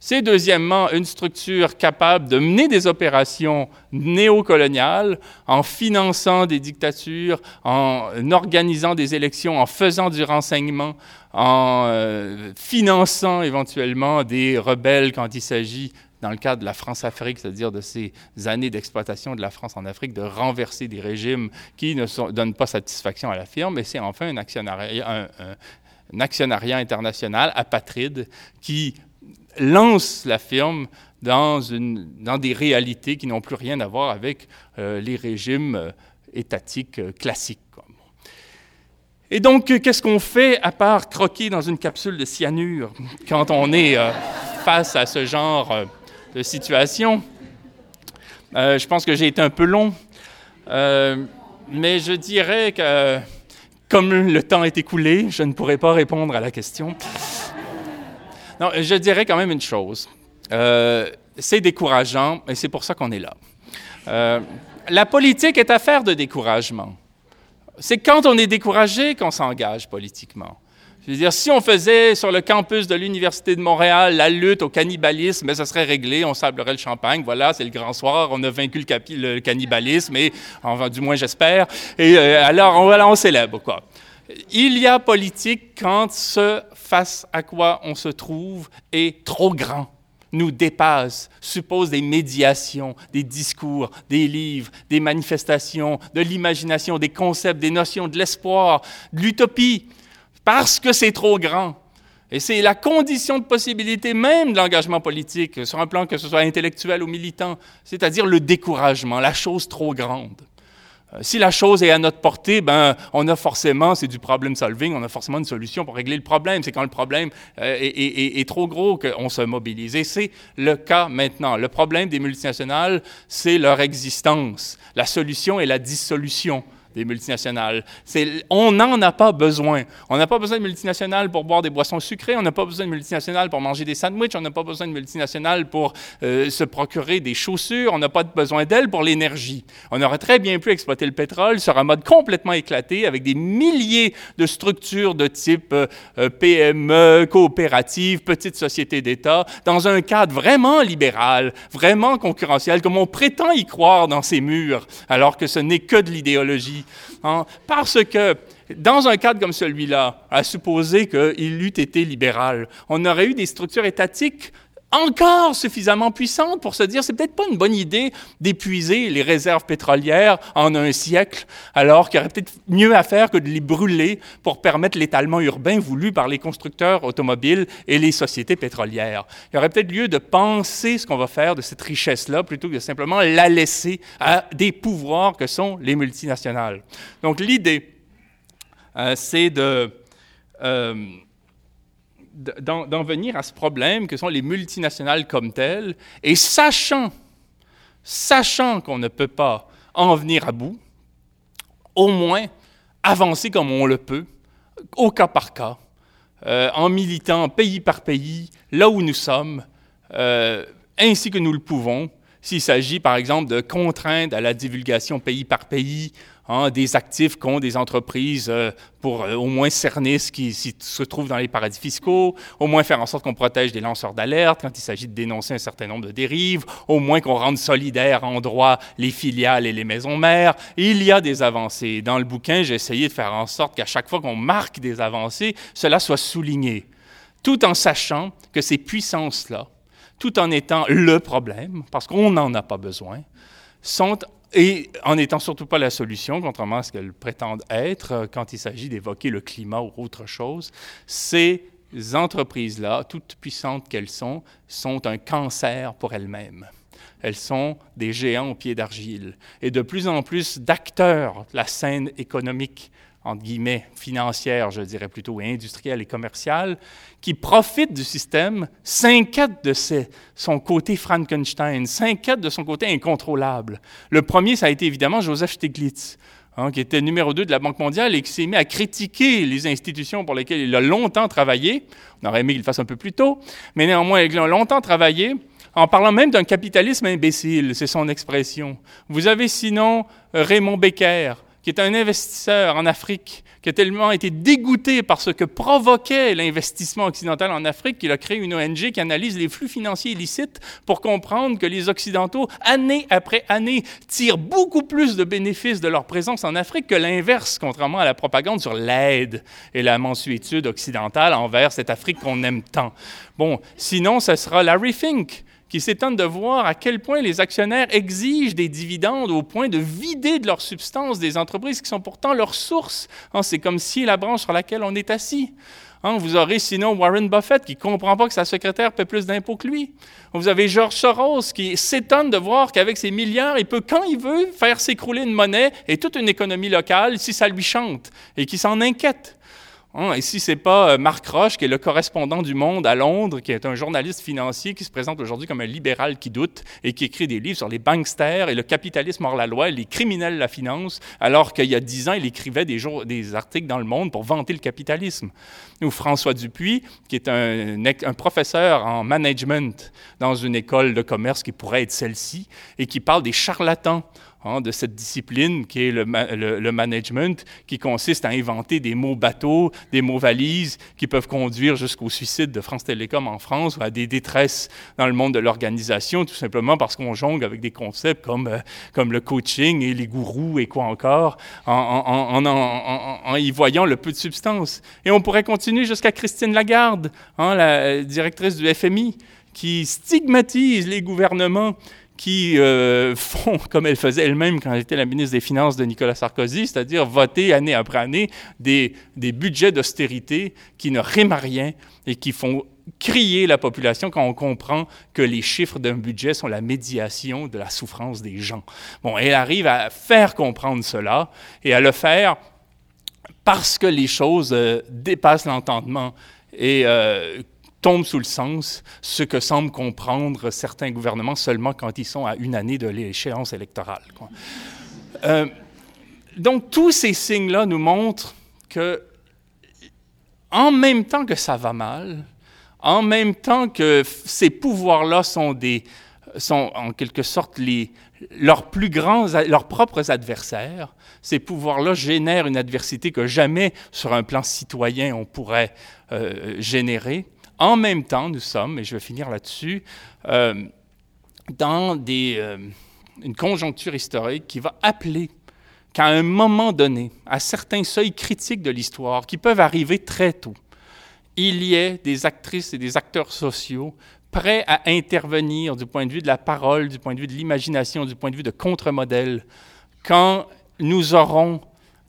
c'est deuxièmement une structure capable de mener des opérations néocoloniales en finançant des dictatures, en organisant des élections, en faisant du renseignement, en euh, finançant éventuellement des rebelles quand il s'agit dans le cadre de la France-Afrique, c'est-à-dire de ces années d'exploitation de la France en Afrique, de renverser des régimes qui ne donnent pas satisfaction à la firme, et c'est enfin un actionnariat, un actionnariat international apatride qui lance la firme dans, des réalités qui n'ont plus rien à voir avec euh, les régimes euh, étatiques euh, classiques. Et donc, qu'est-ce qu'on fait à part croquer dans une capsule de cyanure quand on est face à ce genre de situation? je pense que j'ai été un peu long, mais je dirais que comme le temps est écoulé, je ne pourrai pas répondre à la question. Non, je dirais quand même une chose. Euh, c'est décourageant et c'est pour ça qu'on est là. Euh, la politique est affaire de découragement. C'est quand on est découragé qu'on s'engage politiquement. Je veux dire, si on faisait sur le campus de l'Université de Montréal la lutte au cannibalisme, ça serait réglé, on sablerait le champagne, voilà, c'est le grand soir, on a vaincu le, cannibalisme, et, enfin, du moins j'espère, et euh, alors on, voilà, on célèbre, quoi. Il y a politique quand ce face à quoi on se trouve est trop grand nous dépasse, suppose des médiations, des discours, des livres, des manifestations, de l'imagination, des concepts, des notions, de l'espoir, de l'utopie, parce que c'est trop grand. Et c'est la condition de possibilité même de l'engagement politique, sur un plan que ce soit intellectuel ou militant, c'est-à-dire le découragement, la chose trop grande. Euh, si la chose est à notre portée, ben, on a forcément, c'est du problem solving, on a forcément une solution pour régler le problème. C'est quand le problème euh, est, est, trop gros qu'on se mobilise. Et c'est le cas maintenant. Le problème des multinationales, c'est leur existence. La solution est la dissolution des multinationales. on n'en a pas besoin. On n'a pas besoin de multinationales pour boire des boissons sucrées, on n'a pas besoin de multinationales pour manger des sandwichs, on n'a pas besoin de multinationales pour euh, se procurer des chaussures, on n'a pas besoin d'elles pour l'énergie. On aurait très bien pu exploiter le pétrole sur un mode complètement éclaté avec des milliers de structures de type euh, euh, PME, coopératives, petites sociétés d'État, dans un cadre vraiment libéral, vraiment concurrentiel, comme on prétend y croire dans ces murs, alors que ce n'est que de l'idéologie Hein, parce que dans un cadre comme celui-là, à supposer qu'il eût été libéral, on aurait eu des structures étatiques encore suffisamment puissantes pour se dire c'est peut-être pas une bonne idée d'épuiser les réserves pétrolières en un siècle, alors qu'il y aurait peut-être mieux à faire que de les brûler pour permettre l'étalement urbain voulu par les constructeurs automobiles et les sociétés pétrolières. Il y aurait peut-être lieu de penser ce qu'on va faire de cette richesse-là plutôt que de simplement la laisser à des pouvoirs que sont les multinationales. Donc l'idée, euh, c'est de... Euh, d'en venir à ce problème que sont les multinationales comme telles, et sachant, sachant qu'on ne peut pas en venir à bout, au moins avancer comme on le peut, au cas par cas, euh, en militant pays par pays, là où nous sommes, euh, ainsi que nous le pouvons, s'il s'agit par exemple de contraindre à la divulgation pays par pays Hein, des actifs qu'ont des entreprises euh, pour euh, au moins cerner ce qui se trouve dans les paradis fiscaux, au moins faire en sorte qu'on protège des lanceurs d'alerte quand il s'agit de dénoncer un certain nombre de dérives, au moins qu'on rende solidaires en droit les filiales et les maisons mères. il y a des avancées. Dans le bouquin, j'ai essayé de faire en sorte qu'à chaque fois qu'on marque des avancées, cela soit souligné, tout en sachant que ces puissances-là, tout en étant le problème, parce qu'on n'en a pas besoin, sont et en n'étant surtout pas la solution, contrairement à ce qu'elles prétendent être euh, quand il s'agit d'évoquer le climat ou autre chose, ces entreprises-là, toutes puissantes qu'elles sont, sont un cancer pour elles-mêmes. Elles sont des géants au pied d'argile. Et de plus en plus d'acteurs de la scène économique entre guillemets, financière, je dirais plutôt, industrielle et commerciale, qui profite du système, s'inquiète de son côté Frankenstein, s'inquiète de son côté incontrôlable. Le premier, ça a été évidemment Joseph Stiglitz, hein, qui était numéro 2 de la Banque mondiale et qui s'est mis à critiquer les institutions pour lesquelles il a longtemps travaillé. On aurait aimé qu'il le fasse un peu plus tôt, mais néanmoins, il a longtemps travaillé en parlant même d'un capitalisme imbécile, c'est son expression. Vous avez sinon Raymond Becker, qui est un investisseur en Afrique, qui a tellement été dégoûté par ce que provoquait l'investissement occidental en Afrique qu'il a créé une ONG qui analyse les flux financiers illicites pour comprendre que les Occidentaux, année après année, tirent beaucoup plus de bénéfices de leur présence en Afrique que l'inverse, contrairement à la propagande sur l'aide et la mensuétude occidentale envers cette Afrique qu'on aime tant. Bon, sinon, ce sera Larry Fink, qui s'étonnent de voir à quel point les actionnaires exigent des dividendes au point de vider de leur substance des entreprises qui sont pourtant leur source. Hein, c'est comme si la branche sur laquelle on est assis. Hein, vous aurez sinon Warren Buffett qui ne comprend pas que sa secrétaire paie plus d'impôts que lui. Vous avez George Soros qui s'étonne de voir qu'avec ses milliards, il peut, quand il veut, faire s'écrouler une monnaie et toute une économie locale si ça lui chante et qui s'en inquiète. Hein, et si ce n'est pas euh, Marc Roche, qui est le correspondant du Monde à Londres, qui est un journaliste financier qui se présente aujourd'hui comme un libéral qui doute et qui écrit des livres sur les banksters et le capitalisme hors la loi, les criminels la finance, alors qu'il y a dix ans, il écrivait des, articles dans Le Monde pour vanter le capitalisme. Ou François Dupuis, qui est un professeur en management dans une école de commerce qui pourrait être celle-ci, et qui parle des charlatans Hein, de cette discipline qui est le, management, qui consiste à inventer des mots bateaux, des mots valises qui peuvent conduire jusqu'au suicide de France Télécom en France ou à des détresses dans le monde de l'organisation, tout simplement parce qu'on jongle avec des concepts comme, euh, le coaching et les gourous et quoi encore, en, y voyant le peu de substance. Et on pourrait continuer jusqu'à Christine Lagarde, hein, la directrice du FMI, qui stigmatise les gouvernements qui euh, font comme elle faisait elle-même quand elle était la ministre des Finances de Nicolas Sarkozy, c'est-à-dire voter année après année des, des budgets d'austérité qui ne riment à rien et qui font crier la population quand on comprend que les chiffres d'un budget sont la médiation de la souffrance des gens. Bon, elle arrive à faire comprendre cela et à le faire parce que les choses euh, dépassent l'entendement et euh, tombe sous le sens, ce que semblent comprendre certains gouvernements seulement quand ils sont à une année de l'échéance électorale. Euh, donc tous ces signes-là nous montrent que, en même temps que ça va mal, en même temps que ces pouvoirs-là sont, sont en quelque sorte les, leurs plus grands, leurs propres adversaires, ces pouvoirs-là génèrent une adversité que jamais sur un plan citoyen on pourrait euh, générer. En même temps, nous sommes, et je vais finir là-dessus, euh, dans euh, une conjoncture historique qui va appeler qu'à un moment donné, à certains seuils critiques de l'histoire, qui peuvent arriver très tôt, il y ait des actrices et des acteurs sociaux prêts à intervenir du point de vue de la parole, du point de vue de l'imagination, du point de vue de contre-modèle, quand nous aurons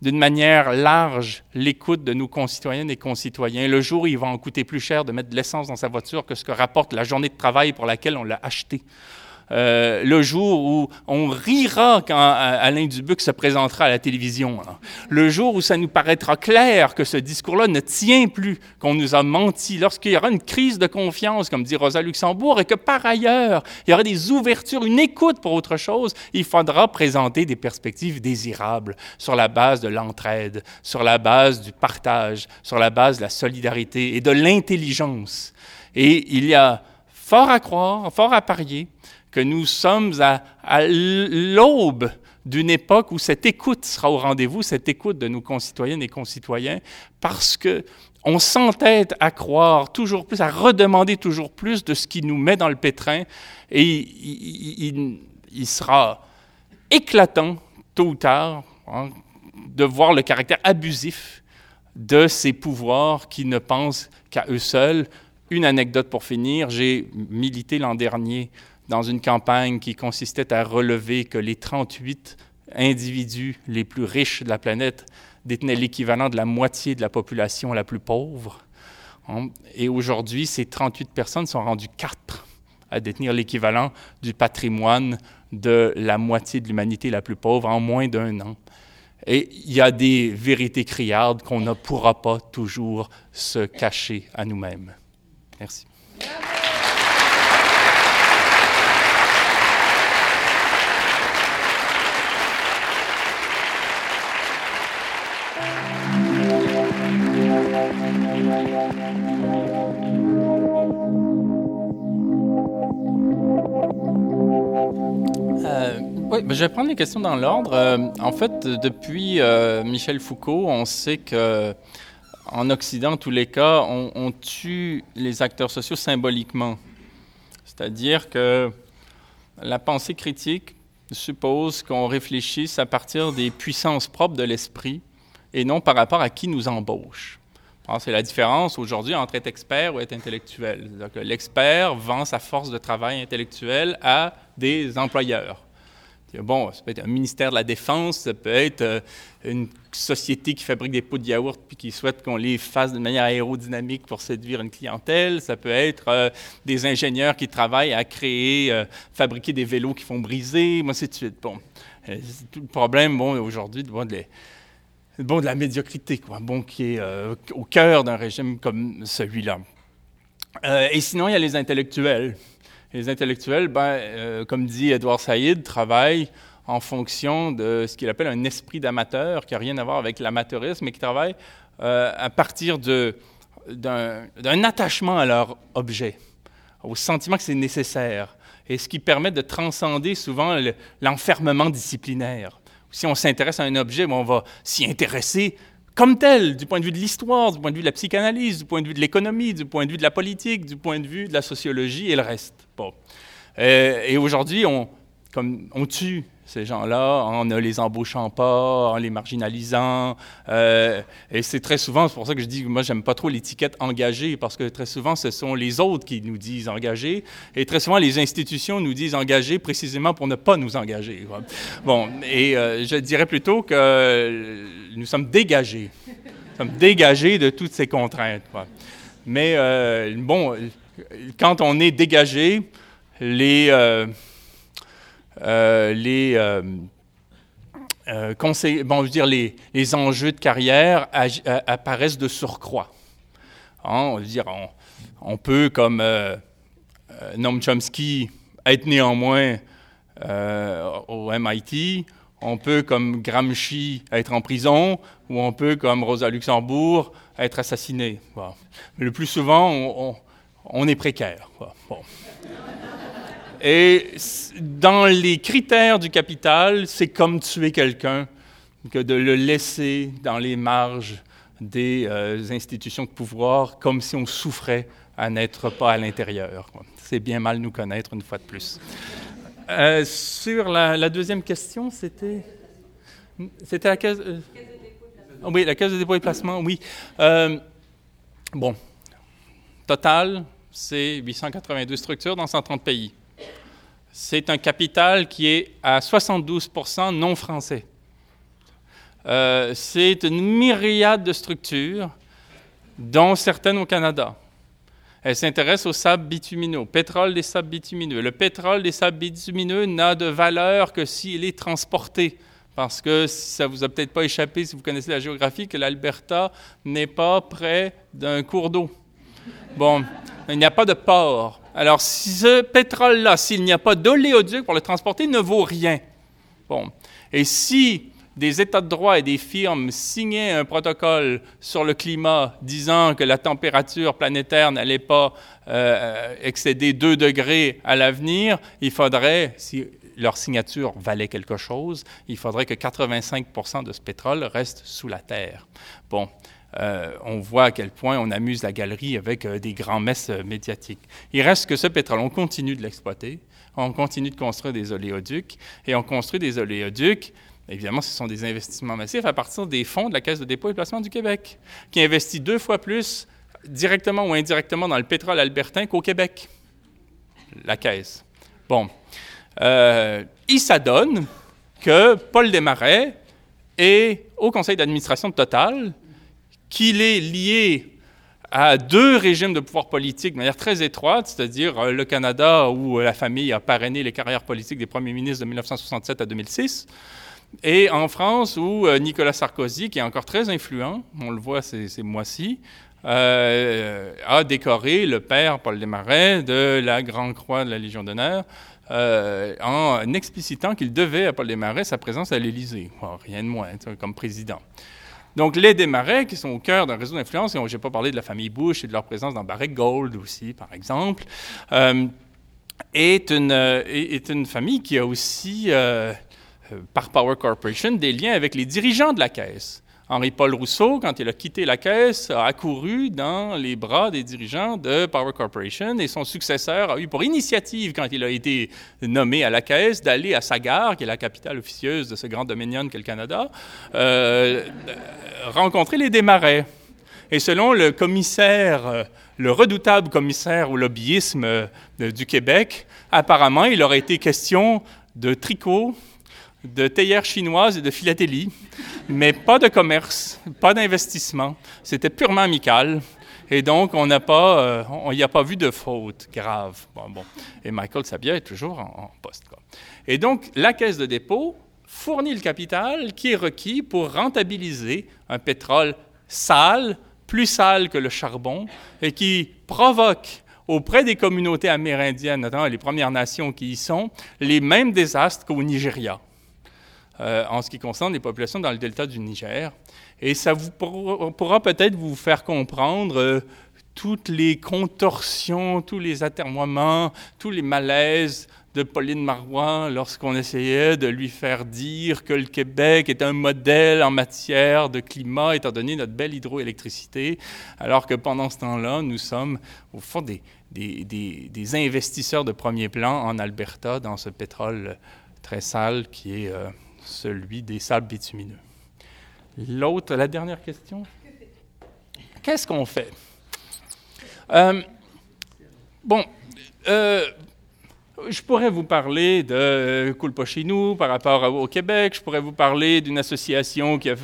d'une manière large l'écoute de nos concitoyennes et concitoyens. Le jour il va en coûter plus cher de mettre de l'essence dans sa voiture que ce que rapporte la journée de travail pour laquelle on l'a acheté. Euh, le jour où on rira quand Alain Dubuc se présentera à la télévision. Le jour où ça nous paraîtra clair que ce discours-là ne tient plus, qu'on nous a menti, lorsqu'il y aura une crise de confiance, comme dit Rosa Luxembourg, et que par ailleurs, il y aura des ouvertures, une écoute pour autre chose, il faudra présenter des perspectives désirables sur la base de l'entraide, sur la base du partage, sur la base de la solidarité et de l'intelligence. Et il y a fort à croire, fort à parier que nous sommes à, l'aube d'une époque où cette écoute sera au rendez-vous, cette écoute de nos concitoyennes et concitoyens, parce que on s'entête à croire toujours plus, à redemander toujours plus de ce qui nous met dans le pétrin, et il, sera éclatant, tôt ou tard, hein, de voir le caractère abusif de ces pouvoirs qui ne pensent qu'à eux seuls. Une anecdote pour finir, j'ai milité l'an dernier dans une campagne qui consistait à relever que les 38 individus les plus riches de la planète détenaient l'équivalent de la moitié de la population la plus pauvre. Hein? Et aujourd'hui, ces 38 personnes sont rendues quatre à détenir l'équivalent du patrimoine de la moitié de l'humanité la plus pauvre en moins d'un an. Et il y a des vérités criardes qu'on ne pourra pas toujours se cacher à nous-mêmes. Merci. Ben, je vais prendre les questions dans l'ordre. Euh, en fait, depuis euh, Michel Foucault, on sait que en Occident, en tous les cas, on, tue les acteurs sociaux symboliquement. C'est-à-dire que la pensée critique suppose qu'on réfléchisse à partir des puissances propres de l'esprit et non par rapport à qui nous embauche. C'est la différence aujourd'hui entre être expert ou être intellectuel. L'expert vend sa force de travail intellectuelle à des employeurs. Bon, ça peut être un ministère de la Défense, ça peut être euh, une société qui fabrique des pots de yaourt puis qui souhaite qu'on les fasse de manière aérodynamique pour séduire une clientèle. Ça peut être euh, des ingénieurs qui travaillent à créer, euh, fabriquer des vélos qui font briser, c'est de suite. Bon, tout le problème, bon, aujourd'hui, de, bon, de la médiocrité, quoi, bon, qui est au cœur d'un régime comme celui-là. et sinon, il y a les intellectuels. Les intellectuels, ben, comme dit Edouard Saïd, travaillent en fonction de ce qu'il appelle un esprit d'amateur, qui n'a rien à voir avec l'amateurisme, mais qui travaille à partir d'un attachement à leur objet, au sentiment que c'est nécessaire et ce qui permet de transcender souvent l'enfermement disciplinaire. Si on s'intéresse à un objet, on va s'y intéresser comme tel, du point de vue de l'histoire, du point de vue de la psychanalyse, du point de vue de l'économie, du point de vue de la politique, du point de vue de la sociologie et le reste. Euh, et aujourd'hui, on tue ces gens-là en ne les embauchant pas, en les marginalisant. Euh, et c'est très souvent, c'est pour ça que je dis que moi, j'aime pas trop l'étiquette engagée, parce que très souvent, ce sont les autres qui nous disent engagés, et très souvent, les institutions nous disent engagés précisément pour ne pas nous engager. Bon, et euh, je dirais plutôt que nous sommes dégagés. Nous sommes dégagés de toutes ces contraintes. Mais euh, bon, quand on est dégagé, les les, euh, euh, bon, dire, les, les, enjeux de carrière apparaissent de surcroît. Hein, on, veut dire, on, peut, comme Noam Chomsky, être néanmoins au MIT, on peut, comme Gramsci, être en prison, ou on peut, comme Rosa Luxembourg, être assassiné. Mais le plus souvent, on, on est précaire. Bon. Et dans les critères du capital, c'est comme tuer quelqu'un que de le laisser dans les marges des euh, institutions de pouvoir, comme si on souffrait à n'être pas à l'intérieur. C'est bien mal nous connaître une fois de plus. Euh, sur la, deuxième question, c'était... C'était la caisse... Euh, oui, la caisse de dépôt et placement, oui. bon, total, c'est 882 structures dans 130 pays c'est un capital qui est à 72% non français. Euh, c'est une myriade de structures, dont certaines au Canada. Elle s'intéresse aux sables bitumineux, au pétrole des sables bitumineux. Le pétrole des sables bitumineux n'a de valeur que s'il est transporté. Parce que ça vous a peut-être pas échappé si vous connaissez la géographie que l'Alberta n'est pas près d'un cours d'eau. Bon, il n'y a pas de port. Alors, ce pétrole-là, s'il n'y a pas d'oléoduc pour le transporter, ne vaut rien. Bon. Et si des États de droit et des firmes signaient un protocole sur le climat disant que la température planétaire n'allait pas euh, excéder 2 degrés à l'avenir, il faudrait, si leur signature valait quelque chose, il faudrait que 85% de ce pétrole reste sous la terre. Bon, euh, on voit à quel point on amuse la galerie avec euh, des grands messes euh, médiatiques. Il reste que ce pétrole, on continue de l'exploiter, on continue de construire des oléoducs, et on construit des oléoducs. Évidemment, ce sont des investissements massifs à partir des fonds de la Caisse de dépôt et placement du Québec, qui investit deux fois plus directement ou indirectement dans le pétrole albertain qu'au Québec. La Caisse. Bon. il s'adonne que Paul Desmarais est au conseil d'administration de Total qu'il est lié à deux régimes de pouvoir politique de manière très étroite, c'est-à-dire euh, le Canada où la famille a parrainé les carrières politiques des premiers ministres de 1967 à 2006, et en France où euh, Nicolas Sarkozy, qui est encore très influent, on le voit ces, mois-ci, euh, a décoré le père Paul Desmarais de la Grande Croix de la Légion d'honneur en explicitant qu'il devait à Paul Desmarais sa présence à l'Élysée, rien de moins, comme président. Donc, les Desmarais, qui sont au cœur d'un réseau d'influence, et je n'ai pas parlé de la famille Bush et de leur présence dans Barrick Gold aussi, par exemple, euh, est, une, euh, est, une, famille qui a aussi, euh, par Power Corporation, des liens avec les dirigeants de la Caisse. Henri-Paul Rousseau, quand il a quitté la Caisse, a accouru dans les bras des dirigeants de Power Corporation et son successeur a eu pour initiative, quand il a été nommé à la Caisse, d'aller à Sagar, qui est la capitale officieuse de ce grand dominion qu'est le Canada, rencontrer les démarrais. Et selon le commissaire, le redoutable commissaire au lobbyisme euh, du Québec, apparemment, il aurait été question de tricot, de théière chinoise et de philatélie, mais pas de commerce, pas d'investissement. C'était purement amical. Et donc, on n'a pas, euh, n'y a pas vu de faute grave. Bon. Et Michael Sabia est toujours en, poste. Et donc, la caisse de dépôt fournit le capital qui est requis pour rentabiliser un pétrole sale, plus sale que le charbon, et qui provoque auprès des communautés amérindiennes, notamment les Premières Nations qui y sont, les mêmes désastres qu'au Nigeria, euh, en ce qui concerne les populations dans le delta du Niger. Et ça vous pourra, peut-être vous faire comprendre euh, toutes les contorsions, tous les atermoiements, tous les malaises de Pauline Marois lorsqu'on essayait de lui faire dire que le Québec est un modèle en matière de climat, étant donné notre belle hydroélectricité, alors que pendant ce temps-là, nous sommes au fond des, des, investisseurs de premier plan en Alberta dans ce pétrole très sale qui est euh, celui des sables bitumineux. L'autre, la dernière question? Qu'est-ce qu'on fait? Euh, bon, euh, je pourrais vous parler de Culpa chez nous par rapport au Québec. Je pourrais vous parler d'une association qui a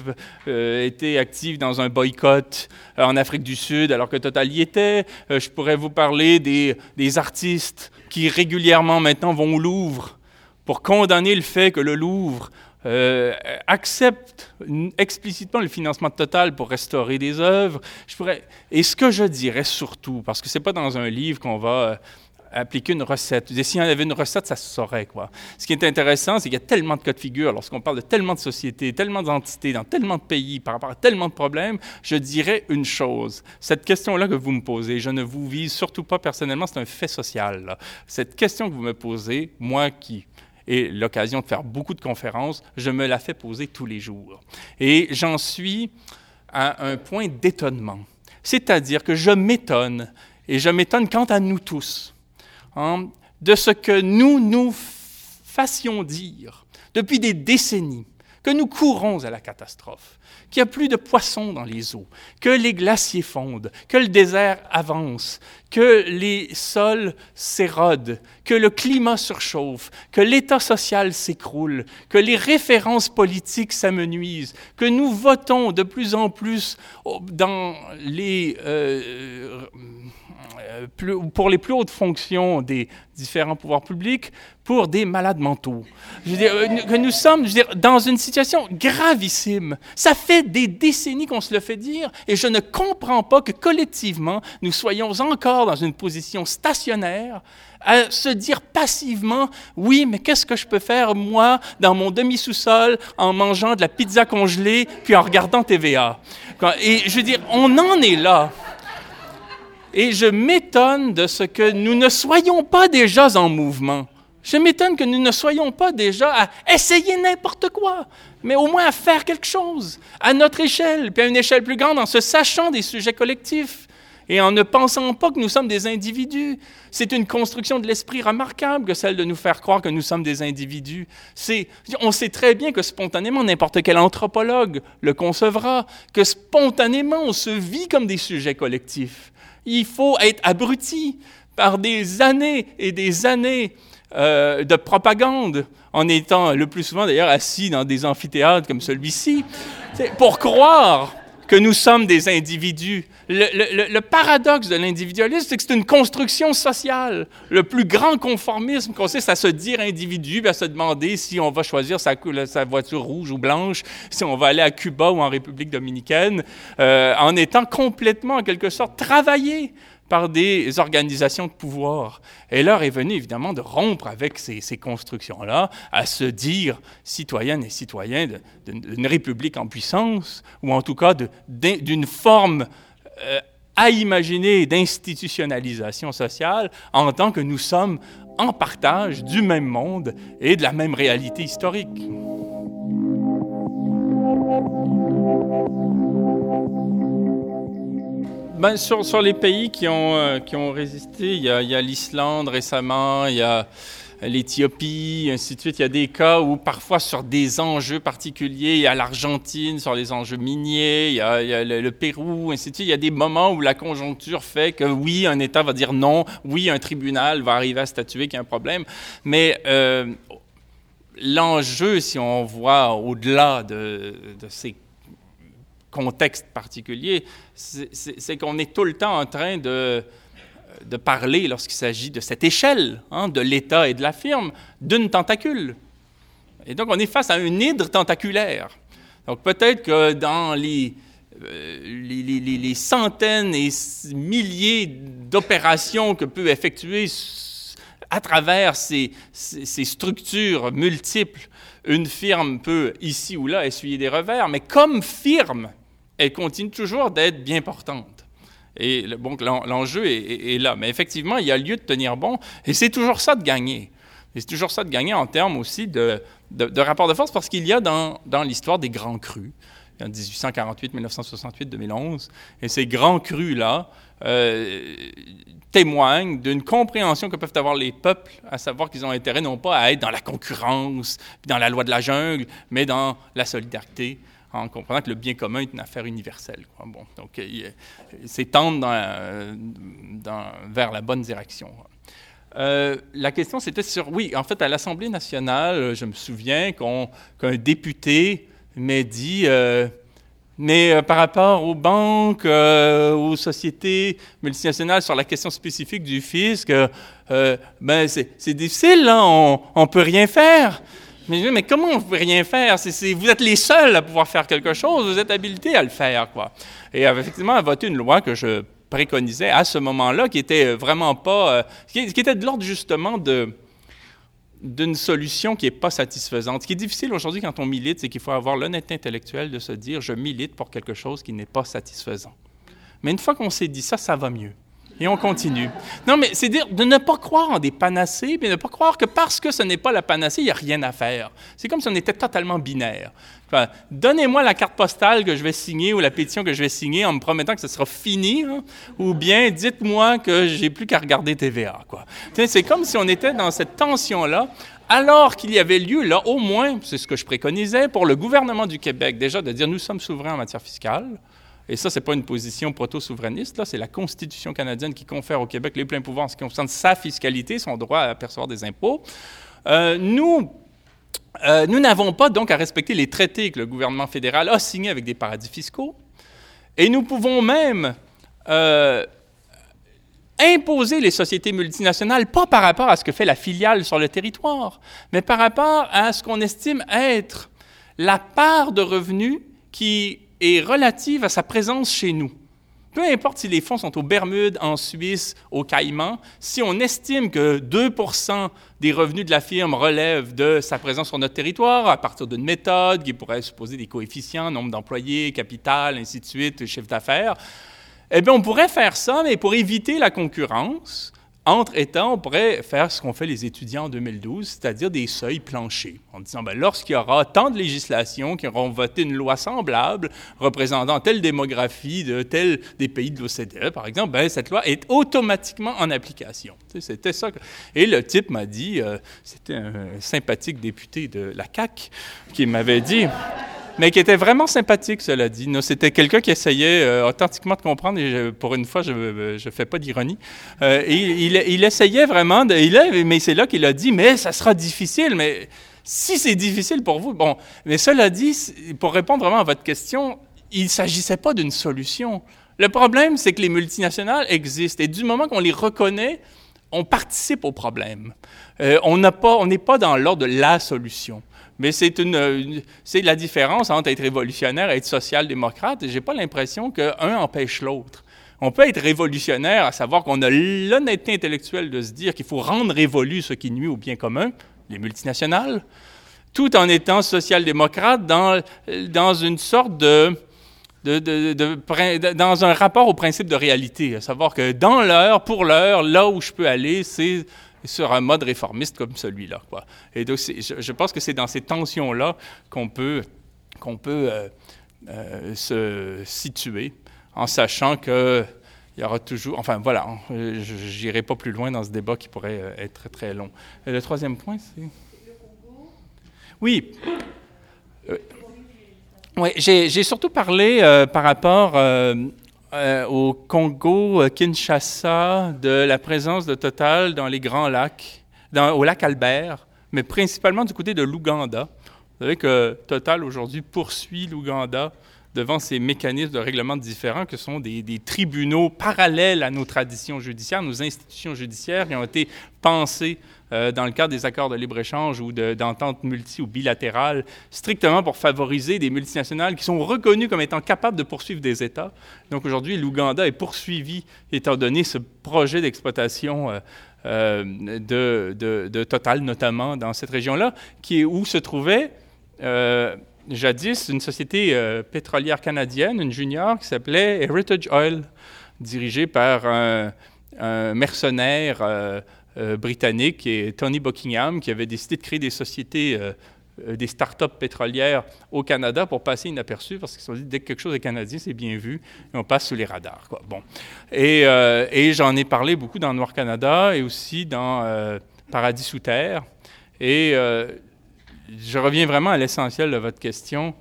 euh, été active dans un boycott euh, en Afrique du Sud alors que Total y était. Euh, je pourrais vous parler des, artistes qui régulièrement maintenant vont au Louvre pour condamner le fait que le Louvre accepte explicitement le financement total pour restaurer des œuvres. Je pourrais, et ce que je dirais surtout, parce que ce n'est pas dans un livre qu'on va appliquer une recette. Si on avait une recette, ça se saurait. Quoi. Ce qui est intéressant, c'est qu'il y a tellement de cas de figure, lorsqu'on parle de tellement de sociétés, tellement d'entités, dans tellement de pays, par rapport à tellement de problèmes, je dirais une chose. Cette question-là que vous me posez, je ne vous vise surtout pas personnellement, c'est un fait social. Cette question que vous me posez, moi qui ai l'occasion de faire beaucoup de conférences, je me la fais poser tous les jours. Et j'en suis à un point d'étonnement. C'est-à-dire que je m'étonne, et je m'étonne quant à nous tous, Hein, de ce que nous nous fassions dire depuis des décennies, que nous courons à la catastrophe, qu'il n'y a plus de poissons dans les eaux, que les glaciers fondent, que le désert avance, que les sols s'érodent, que le climat surchauffe, que l'état social s'écroule, que les références politiques s'amenuisent, que nous votons de plus en plus dans les... Euh, euh, pour les plus hautes fonctions des différents pouvoirs publics pour des malades mentaux. Je veux dire, euh, que nous sommes dans une situation gravissime. Ça fait des décennies qu'on se le fait dire et je ne comprends pas que collectivement, nous soyons encore dans une position stationnaire à se dire passivement, oui, mais qu'est-ce que je peux faire, moi, dans mon demi-sous-sol, en mangeant de la pizza congelée, puis en regardant TVA? Et je veux dire, on en est là. Et je m'étonne de ce que nous ne soyons pas déjà en mouvement. Je m'étonne que nous ne soyons pas déjà à essayer n'importe quoi, mais au moins à faire quelque chose, à notre échelle, puis à une échelle plus grande, en se sachant des sujets collectifs et en ne pensant pas que nous sommes des individus. C'est une construction de l'esprit remarquable que celle de nous faire croire que nous sommes des individus. On sait très bien que spontanément, n'importe quel anthropologue le concevra, que spontanément, on se vit comme des sujets collectifs il faut être abruti par des années et des années euh, de propagande, en étant le plus souvent d'ailleurs assis dans des amphithéâtres comme celui-ci, pour croire que nous sommes des individus. Le, paradoxe de l'individualisme, c'est que c'est une construction sociale. Le plus grand conformisme consiste à se dire individu, à se demander si on va choisir sa, voiture rouge ou blanche, si on va aller à Cuba ou en République dominicaine, euh, en étant complètement, en quelque sorte, travaillé par des organisations de pouvoir. Et l'heure est venue, évidemment, de rompre avec ces, constructions-là, à se dire citoyennes et citoyens d'une république en puissance, ou en tout cas d'une forme euh, à imaginer d'institutionnalisation sociale en tant que nous sommes en partage du même monde et de la même réalité historique. Ben, sur, les pays qui ont, euh, résisté, il y a, l'Islande récemment, il y a l'Éthiopie, ainsi de suite. Il y a des cas où parfois sur des enjeux particuliers, il y a l'Argentine sur les enjeux miniers, il y a, le, Pérou, ainsi de suite. Il y a des moments où la conjoncture fait que oui, un État va dire non, oui, un tribunal va arriver à statuer qu'il y a un problème. Mais euh, l'enjeu, si on voit au-delà de, de ces contexte particulier, c'est qu'on est tout le temps en train de, parler, lorsqu'il s'agit de cette échelle, hein, de l'État et de la firme, d'une tentacule. Et donc, on est face à un hydre tentaculaire. Donc, peut-être que dans les, euh, centaines et milliers d'opérations que peut effectuer à travers ces, structures multiples, une firme peut ici ou là essuyer des revers, mais comme firme, elle continue toujours d'être bien portante. Et l'enjeu est, est, là. Mais effectivement, il y a lieu de tenir bon, et c'est toujours ça de gagner. Et c'est toujours ça de gagner en termes aussi de, de, rapport de force, parce qu'il y a dans, dans l'histoire des grands crus, en 1848, 1968, 2011, et ces grands crus-là euh, témoignent d'une compréhension que peuvent avoir les peuples, à savoir qu'ils ont intérêt non pas à être dans la concurrence, dans la loi de la jungle, mais dans la solidarité, en comprenant que le bien commun est une affaire universelle. Bon, donc, c'est tendre vers la bonne direction. Euh, la question, c'était sur, oui, en fait, à l'Assemblée nationale, je me souviens qu'un député m'a dit, euh, mais euh, par rapport aux banques, aux sociétés multinationales, sur la question spécifique du fisc, ben c'est difficile, là, on ne peut rien faire. Mais, mais comment on ne peut rien faire? vous êtes les seuls à pouvoir faire quelque chose, vous êtes habilités à le faire. Quoi. Et effectivement, a voté une loi que je préconisait à ce moment-là, qui était vraiment pas. Euh, qui, était de l'ordre justement de d'une solution qui n'est pas satisfaisante. Ce qui est difficile aujourd'hui quand on milite, c'est qu'il faut avoir l'honnêteté intellectuelle de se dire je milite pour quelque chose qui n'est pas satisfaisant. Mais une fois qu'on s'est dit ça, ça va mieux. Et on continue. Non, mais c'est dire de ne pas croire en des panacées, mais de ne pas croire que parce que ce n'est pas la panacée, il n'y a rien à faire. C'est comme si on était totalement binaire. Donnez-moi la carte postale que je vais signer ou la pétition que je vais signer en me promettant que ce sera fini, hein, ou bien dites-moi que j'ai plus qu'à regarder TVA. C'est comme si on était dans cette tension-là, alors qu'il y avait lieu, là, au moins, c'est ce que je préconisais, pour le gouvernement du Québec, déjà, de dire nous sommes souverains en matière fiscale. Et ça, ce n'est pas une position proto-souverainiste, c'est la Constitution canadienne qui confère au Québec les pleins pouvoirs en ce qui concerne sa fiscalité, son droit à percevoir des impôts. Euh, nous, euh, nous n'avons pas donc à respecter les traités que le gouvernement fédéral a signés avec des paradis fiscaux, et nous pouvons même euh, imposer les sociétés multinationales, pas par rapport à ce que fait la filiale sur le territoire, mais par rapport à ce qu'on estime être la part de revenus qui est relative à sa présence chez nous. Peu importe si les fonds sont aux Bermudes, en Suisse, au Caïmans, si on estime que 2% des revenus de la firme relèvent de sa présence sur notre territoire, à partir d'une méthode qui pourrait supposer des coefficients, nombre d'employés, capital, ainsi de suite, chiffre d'affaires, eh bien, on pourrait faire ça, mais pour éviter la concurrence, entre États, on pourrait faire ce qu'ont fait les étudiants en 2012, c'est-à-dire des seuils planchers, en disant ben, lorsqu'il y aura tant de législations qui auront voté une loi semblable représentant telle démographie de tel des pays de l'OCDE, par exemple, ben, cette loi est automatiquement en application. C'était ça. Et le type m'a dit, euh, c'était un sympathique député de la CAC qui m'avait dit mais qui était vraiment sympathique, cela dit. C'était quelqu'un qui essayait euh, authentiquement de comprendre, et pour une fois, je ne fais pas d'ironie. Euh, il, essayait vraiment, de, mais c'est là qu'il a dit, mais ça sera difficile, mais si c'est difficile pour vous, bon, mais cela dit, pour répondre vraiment à votre question, il ne s'agissait pas d'une solution. Le problème, c'est que les multinationales existent, et du moment qu'on les reconnaît, on participe au problème. Euh, on n'est pas dans l'ordre de la solution. Mais c'est la différence entre être révolutionnaire et être social-démocrate. Et j'ai pas l'impression qu'un empêche l'autre. On peut être révolutionnaire, à savoir qu'on a l'honnêteté intellectuelle de se dire qu'il faut rendre révolu ce qui nuit au bien commun, les multinationales, tout en étant social-démocrate dans, une sorte de, de, dans un rapport au principe de réalité, à savoir que dans l'heure, pour l'heure, là où je peux aller, c'est sur un mode réformiste comme celui-là. Et donc, je, pense que c'est dans ces tensions-là qu'on peut, qu'on peut euh, euh, se situer, en sachant que il y aura toujours. Enfin, voilà, je n'irai pas plus loin dans ce débat qui pourrait euh, être très, long. Le troisième point, c'est? Oui. oui, j'ai surtout parlé par rapport euh, au Congo-Kinshasa de la présence de Total dans les Grands Lacs, au lac Albert, mais principalement du côté de l'Ouganda. Vous savez que Total aujourd'hui poursuit l'Ouganda devant ces mécanismes de règlement différents que sont des, tribunaux parallèles à nos traditions judiciaires, nos institutions judiciaires qui ont été pensées euh, dans le cadre des accords de libre-échange ou d'ententes multi- ou bilatérales, strictement pour favoriser des multinationales qui sont reconnues comme étant capables de poursuivre des États. Donc aujourd'hui, l'Ouganda est poursuivi étant donné ce projet d'exploitation euh, euh, de, Total, notamment dans cette région-là, qui est où se trouvait jadis une société pétrolière canadienne, une junior, qui s'appelait Heritage Oil, dirigée par un mercenaire euh, euh, britannique, et Tony Buckingham, qui avait décidé de créer des sociétés des start-up pétrolières au Canada pour passer inaperçu, parce qu'ils se sont dit, dès que quelque chose est canadien, c'est bien vu, et on passe sous les radars. Quoi. Bon. Et, euh, et j'en ai parlé beaucoup dans Noir Canada et aussi dans euh, Paradis sous terre. Et euh, je reviens vraiment à l'essentiel de votre question.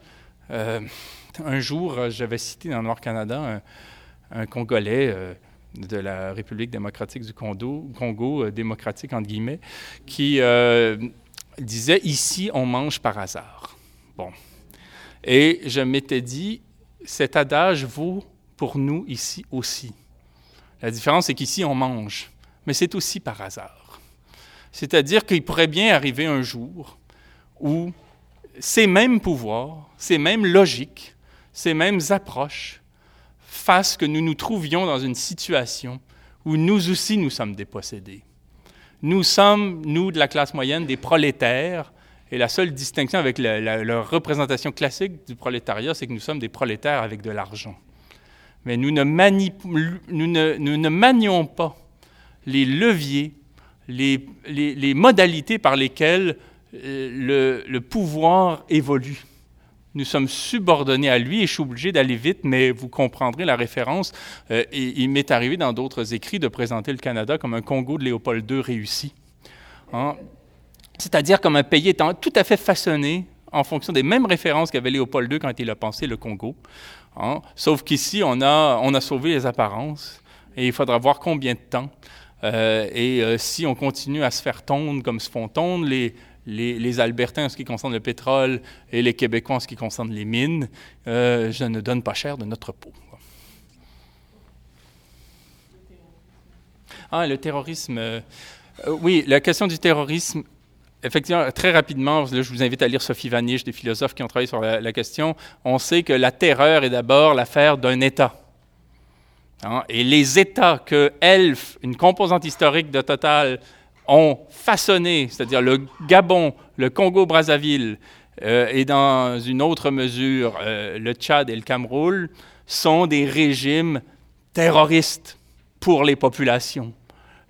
un jour, j'avais cité dans Noir Canada un Congolais de la République démocratique du Congo, Congo démocratique entre guillemets, qui disait ici on mange par hasard. Bon. Et je m'étais dit, cet adage vaut pour nous ici aussi. La différence, c'est qu'ici on mange, mais c'est aussi par hasard. C'est-à-dire qu'il pourrait bien arriver un jour où ces mêmes pouvoirs, ces mêmes logiques, ces mêmes approches fassent que nous nous trouvions dans une situation où nous aussi nous sommes dépossédés. Nous sommes, nous de la classe moyenne, des prolétaires, et la seule distinction avec la, représentation classique du prolétariat, c'est que nous sommes des prolétaires avec de l'argent. Mais nous ne, nous, ne, nous ne, manions pas les leviers, les, les, modalités par lesquelles le, le, pouvoir évolue. Nous sommes subordonnés à lui et je suis obligé d'aller vite, mais vous comprendrez la référence. Euh, il m'est arrivé dans d'autres écrits de présenter le Canada comme un Congo de Léopold II réussi. Hein? C'est-à-dire comme un pays étant tout à fait façonné en fonction des mêmes références qu'avait Léopold II quand il a pensé le Congo. Hein? Sauf qu'ici, on a, on a sauvé les apparences et il faudra voir combien de temps. Euh, et euh, si on continue à se faire tondre comme se font tondre les, les, les, Albertains en ce qui concerne le pétrole et les Québécois en ce qui concerne les mines, euh, je ne donne pas cher de notre peau. Ah, le terrorisme. Euh, oui, la question du terrorisme effectivement, très rapidement, je vous invite à lire Sophie Vaniche, des philosophes qui ont travaillé sur la, la question. On sait que la terreur est d'abord l'affaire d'un État. Hein? Et les États que ELF, une composante historique de Total, ont façonné, c'est-à-dire le Gabon, le Congo-Brazzaville euh, et dans une autre mesure euh, le Tchad et le Cameroun, sont des régimes terroristes pour les populations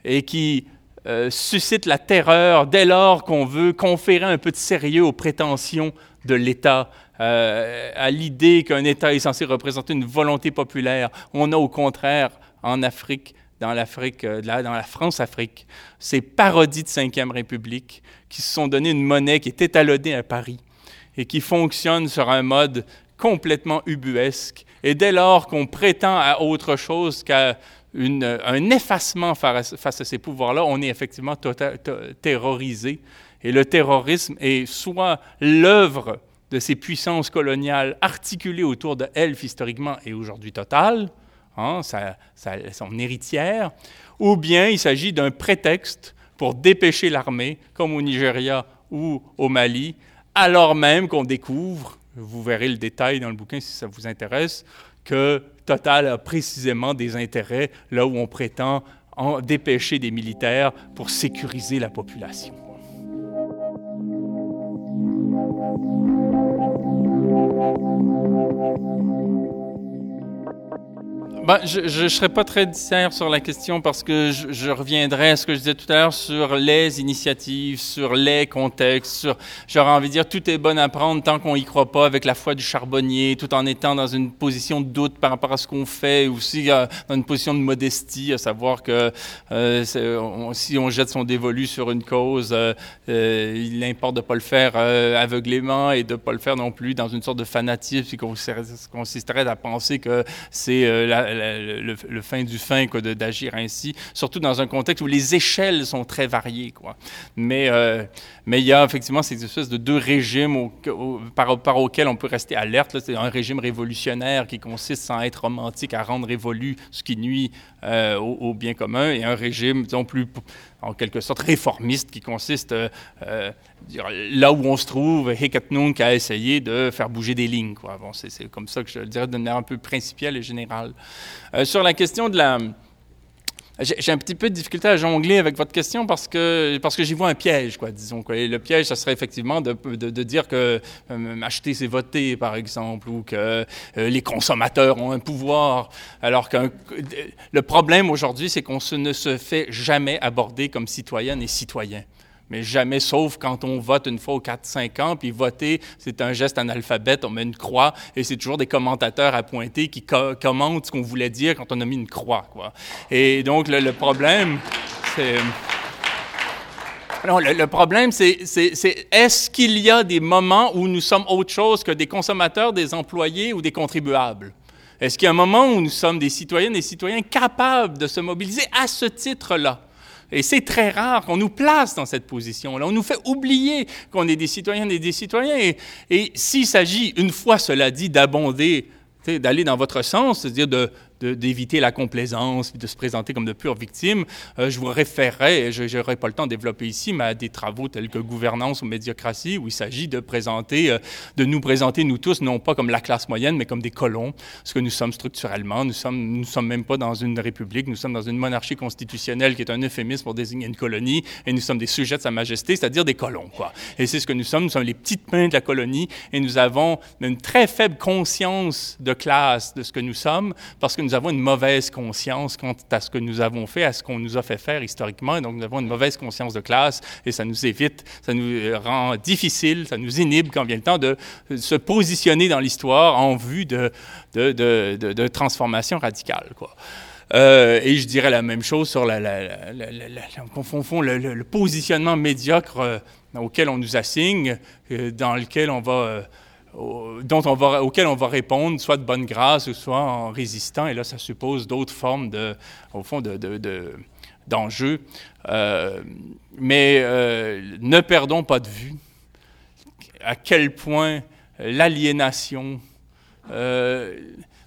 et qui euh, suscite la terreur dès lors qu'on veut conférer un peu de sérieux aux prétentions de l'État, à l'idée qu'un État est censé représenter une volonté populaire. On a au contraire en Afrique, dans l'Afrique, euh, dans la France-Afrique, ces parodies de Cinquième République qui se sont donné une monnaie qui est étalonnée à Paris et qui fonctionne sur un mode complètement ubuesque. Et dès lors qu'on prétend à autre chose qu'à un effacement face, à ces pouvoirs-là, on est effectivement tota-, terrorisé. Et le terrorisme est soit l'œuvre de ces puissances coloniales articulées autour de Elf historiquement et aujourd'hui Total, hein, sa, sa, son héritière, ou bien il s'agit d'un prétexte pour dépêcher l'armée, comme au Nigeria ou au Mali, alors même qu'on découvre, vous verrez le détail dans le bouquin si ça vous intéresse, que Total a précisément des intérêts là où on prétend en dépêcher des militaires pour sécuriser la population. Ben, je ne serai pas très disert sur la question parce que je, je, reviendrai à ce que je disais tout à l'heure sur les initiatives, sur les contextes, sur, j'aurais envie de dire, tout est bon à prendre tant qu'on y croit pas avec la foi du charbonnier, tout en étant dans une position de doute par rapport à ce qu'on fait, aussi euh, dans une position de modestie, à savoir que euh, on, si on jette son dévolu sur une cause, euh, il importe de pas le faire euh, aveuglément et de pas le faire non plus dans une sorte de fanatisme qui consisterait à penser que c'est la le, fin du fin d'agir ainsi, surtout dans un contexte où les échelles sont très variées. Quoi. Mais, euh, mais il y a effectivement ces espèces de deux régimes par rapport auxquels on peut rester alerte. C'est un régime révolutionnaire qui consiste, sans être romantique, à rendre révolu ce qui nuit euh, au, bien commun, et un régime, disons, plus en quelque sorte réformiste qui consiste, euh, euh, là où on se trouve, Hekatnunk a essayé de faire bouger des lignes. C'est comme ça que je le dirais de manière un peu principielle et générale. sur la question de la j'ai un petit peu de difficulté à jongler avec votre question parce que, parce que j'y vois un piège, quoi, disons. Quoi. Et le piège, ça serait effectivement de, de, de dire que euh, acheter, c'est voter, par exemple, ou que euh, les consommateurs ont un pouvoir. Alors que le problème aujourd'hui, c'est qu'on ne se fait jamais aborder comme citoyenne et citoyen mais jamais sauf quand on vote une fois aux 4-5 ans, puis voter, c'est un geste analphabète, on met une croix, et c'est toujours des commentateurs à pointer qui commentent ce qu'on voulait dire quand on a mis une croix. Quoi. Et donc, le, problème, c'est... le, le, problème, c'est est-ce qu'il y a des moments où nous sommes autre chose que des consommateurs, des employés ou des contribuables? Est-ce qu'il y a un moment où nous sommes des citoyennes et des citoyens capables de se mobiliser à ce titre-là? Et c'est très rare qu'on nous place dans cette position-là. On nous fait oublier qu'on est des citoyennes et des citoyens. Et, et s'il s'agit, une fois cela dit, d'abonder, d'aller dans votre sens, c'est-à-dire de, d'éviter la complaisance, de se présenter comme de pures victimes, euh, je vous référerai, je n'aurai pas le temps de développer ici, mais à des travaux tels que Gouvernance ou Médiocratie, où il s'agit de présenter, euh, de nous présenter, nous tous, non pas comme la classe moyenne, mais comme des colons, ce que nous sommes structurellement. Nous sommes, nous sommes même pas dans une république, nous sommes dans une monarchie constitutionnelle qui est un euphémisme pour désigner une colonie, et nous sommes des sujets de sa majesté, c'est-à-dire des colons, quoi. Et c'est ce que nous sommes, nous sommes les petites mains de la colonie, et nous avons une très faible conscience de classe de ce que nous sommes, parce que nous avons une mauvaise conscience quant à ce que nous avons fait, à ce qu'on nous a fait faire historiquement. Et donc, nous avons une mauvaise conscience de classe et ça nous évite, ça nous rend difficile, ça nous inhibe quand vient le temps de se positionner dans l'histoire en vue de, de, de, de transformation radicale. Quoi. Euh, et je dirais la même chose sur la, la, la, le, le, positionnement médiocre euh, auquel on nous assigne, euh, dans lequel on va dont on va, répondre soit de bonne grâce ou soit en résistant. Et là, ça suppose d'autres formes, de, au fond, de, d'enjeux. Euh, mais euh, ne perdons pas de vue à quel point l'aliénation, euh,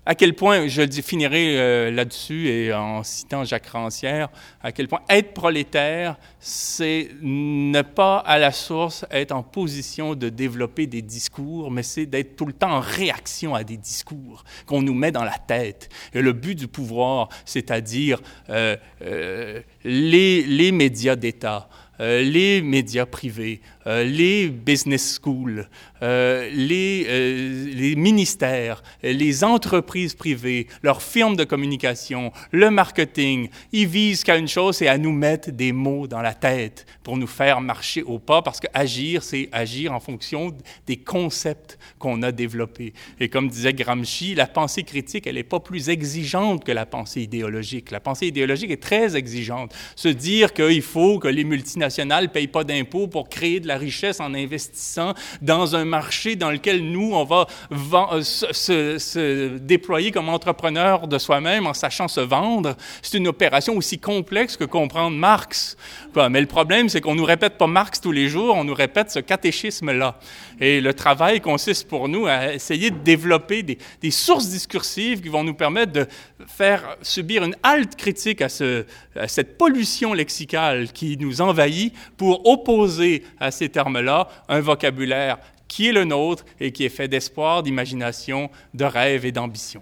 à quel point, je finirai euh, là-dessus et en citant Jacques Rancière, à quel point être prolétaire, c'est ne pas à la source être en position de développer des discours, mais c'est d'être tout le temps en réaction à des discours qu'on nous met dans la tête. Et le but du pouvoir, c'est-à-dire euh, euh, les, médias d'État, les médias privés, les business schools, euh, les, les, ministères, les entreprises privées, leurs firmes de communication, le marketing, ils visent qu'à une chose, c'est à nous mettre des mots dans la tête pour nous faire marcher au pas, parce que agir, c'est agir en fonction des concepts qu'on a développés. Et comme disait Gramsci, la pensée critique, elle n'est pas plus exigeante que la pensée idéologique. La pensée idéologique est très exigeante. Se dire qu'il faut que les multinationales ne payent pas d'impôts pour créer de la richesse en investissant dans un marché dans lequel nous, on va euh, se, déployer comme entrepreneur de soi-même en sachant se vendre. C'est une opération aussi complexe que comprendre Marx. Mais le problème, c'est qu'on ne nous répète pas Marx tous les jours, on nous répète ce catéchisme-là. Et le travail consiste pour nous à essayer de développer des, sources discursives qui vont nous permettre de faire subir une halte critique à, à cette pollution lexicale qui nous envahit pour opposer à ces termes-là un vocabulaire qui est le nôtre et qui est fait d'espoir, d'imagination, de rêve et d'ambition.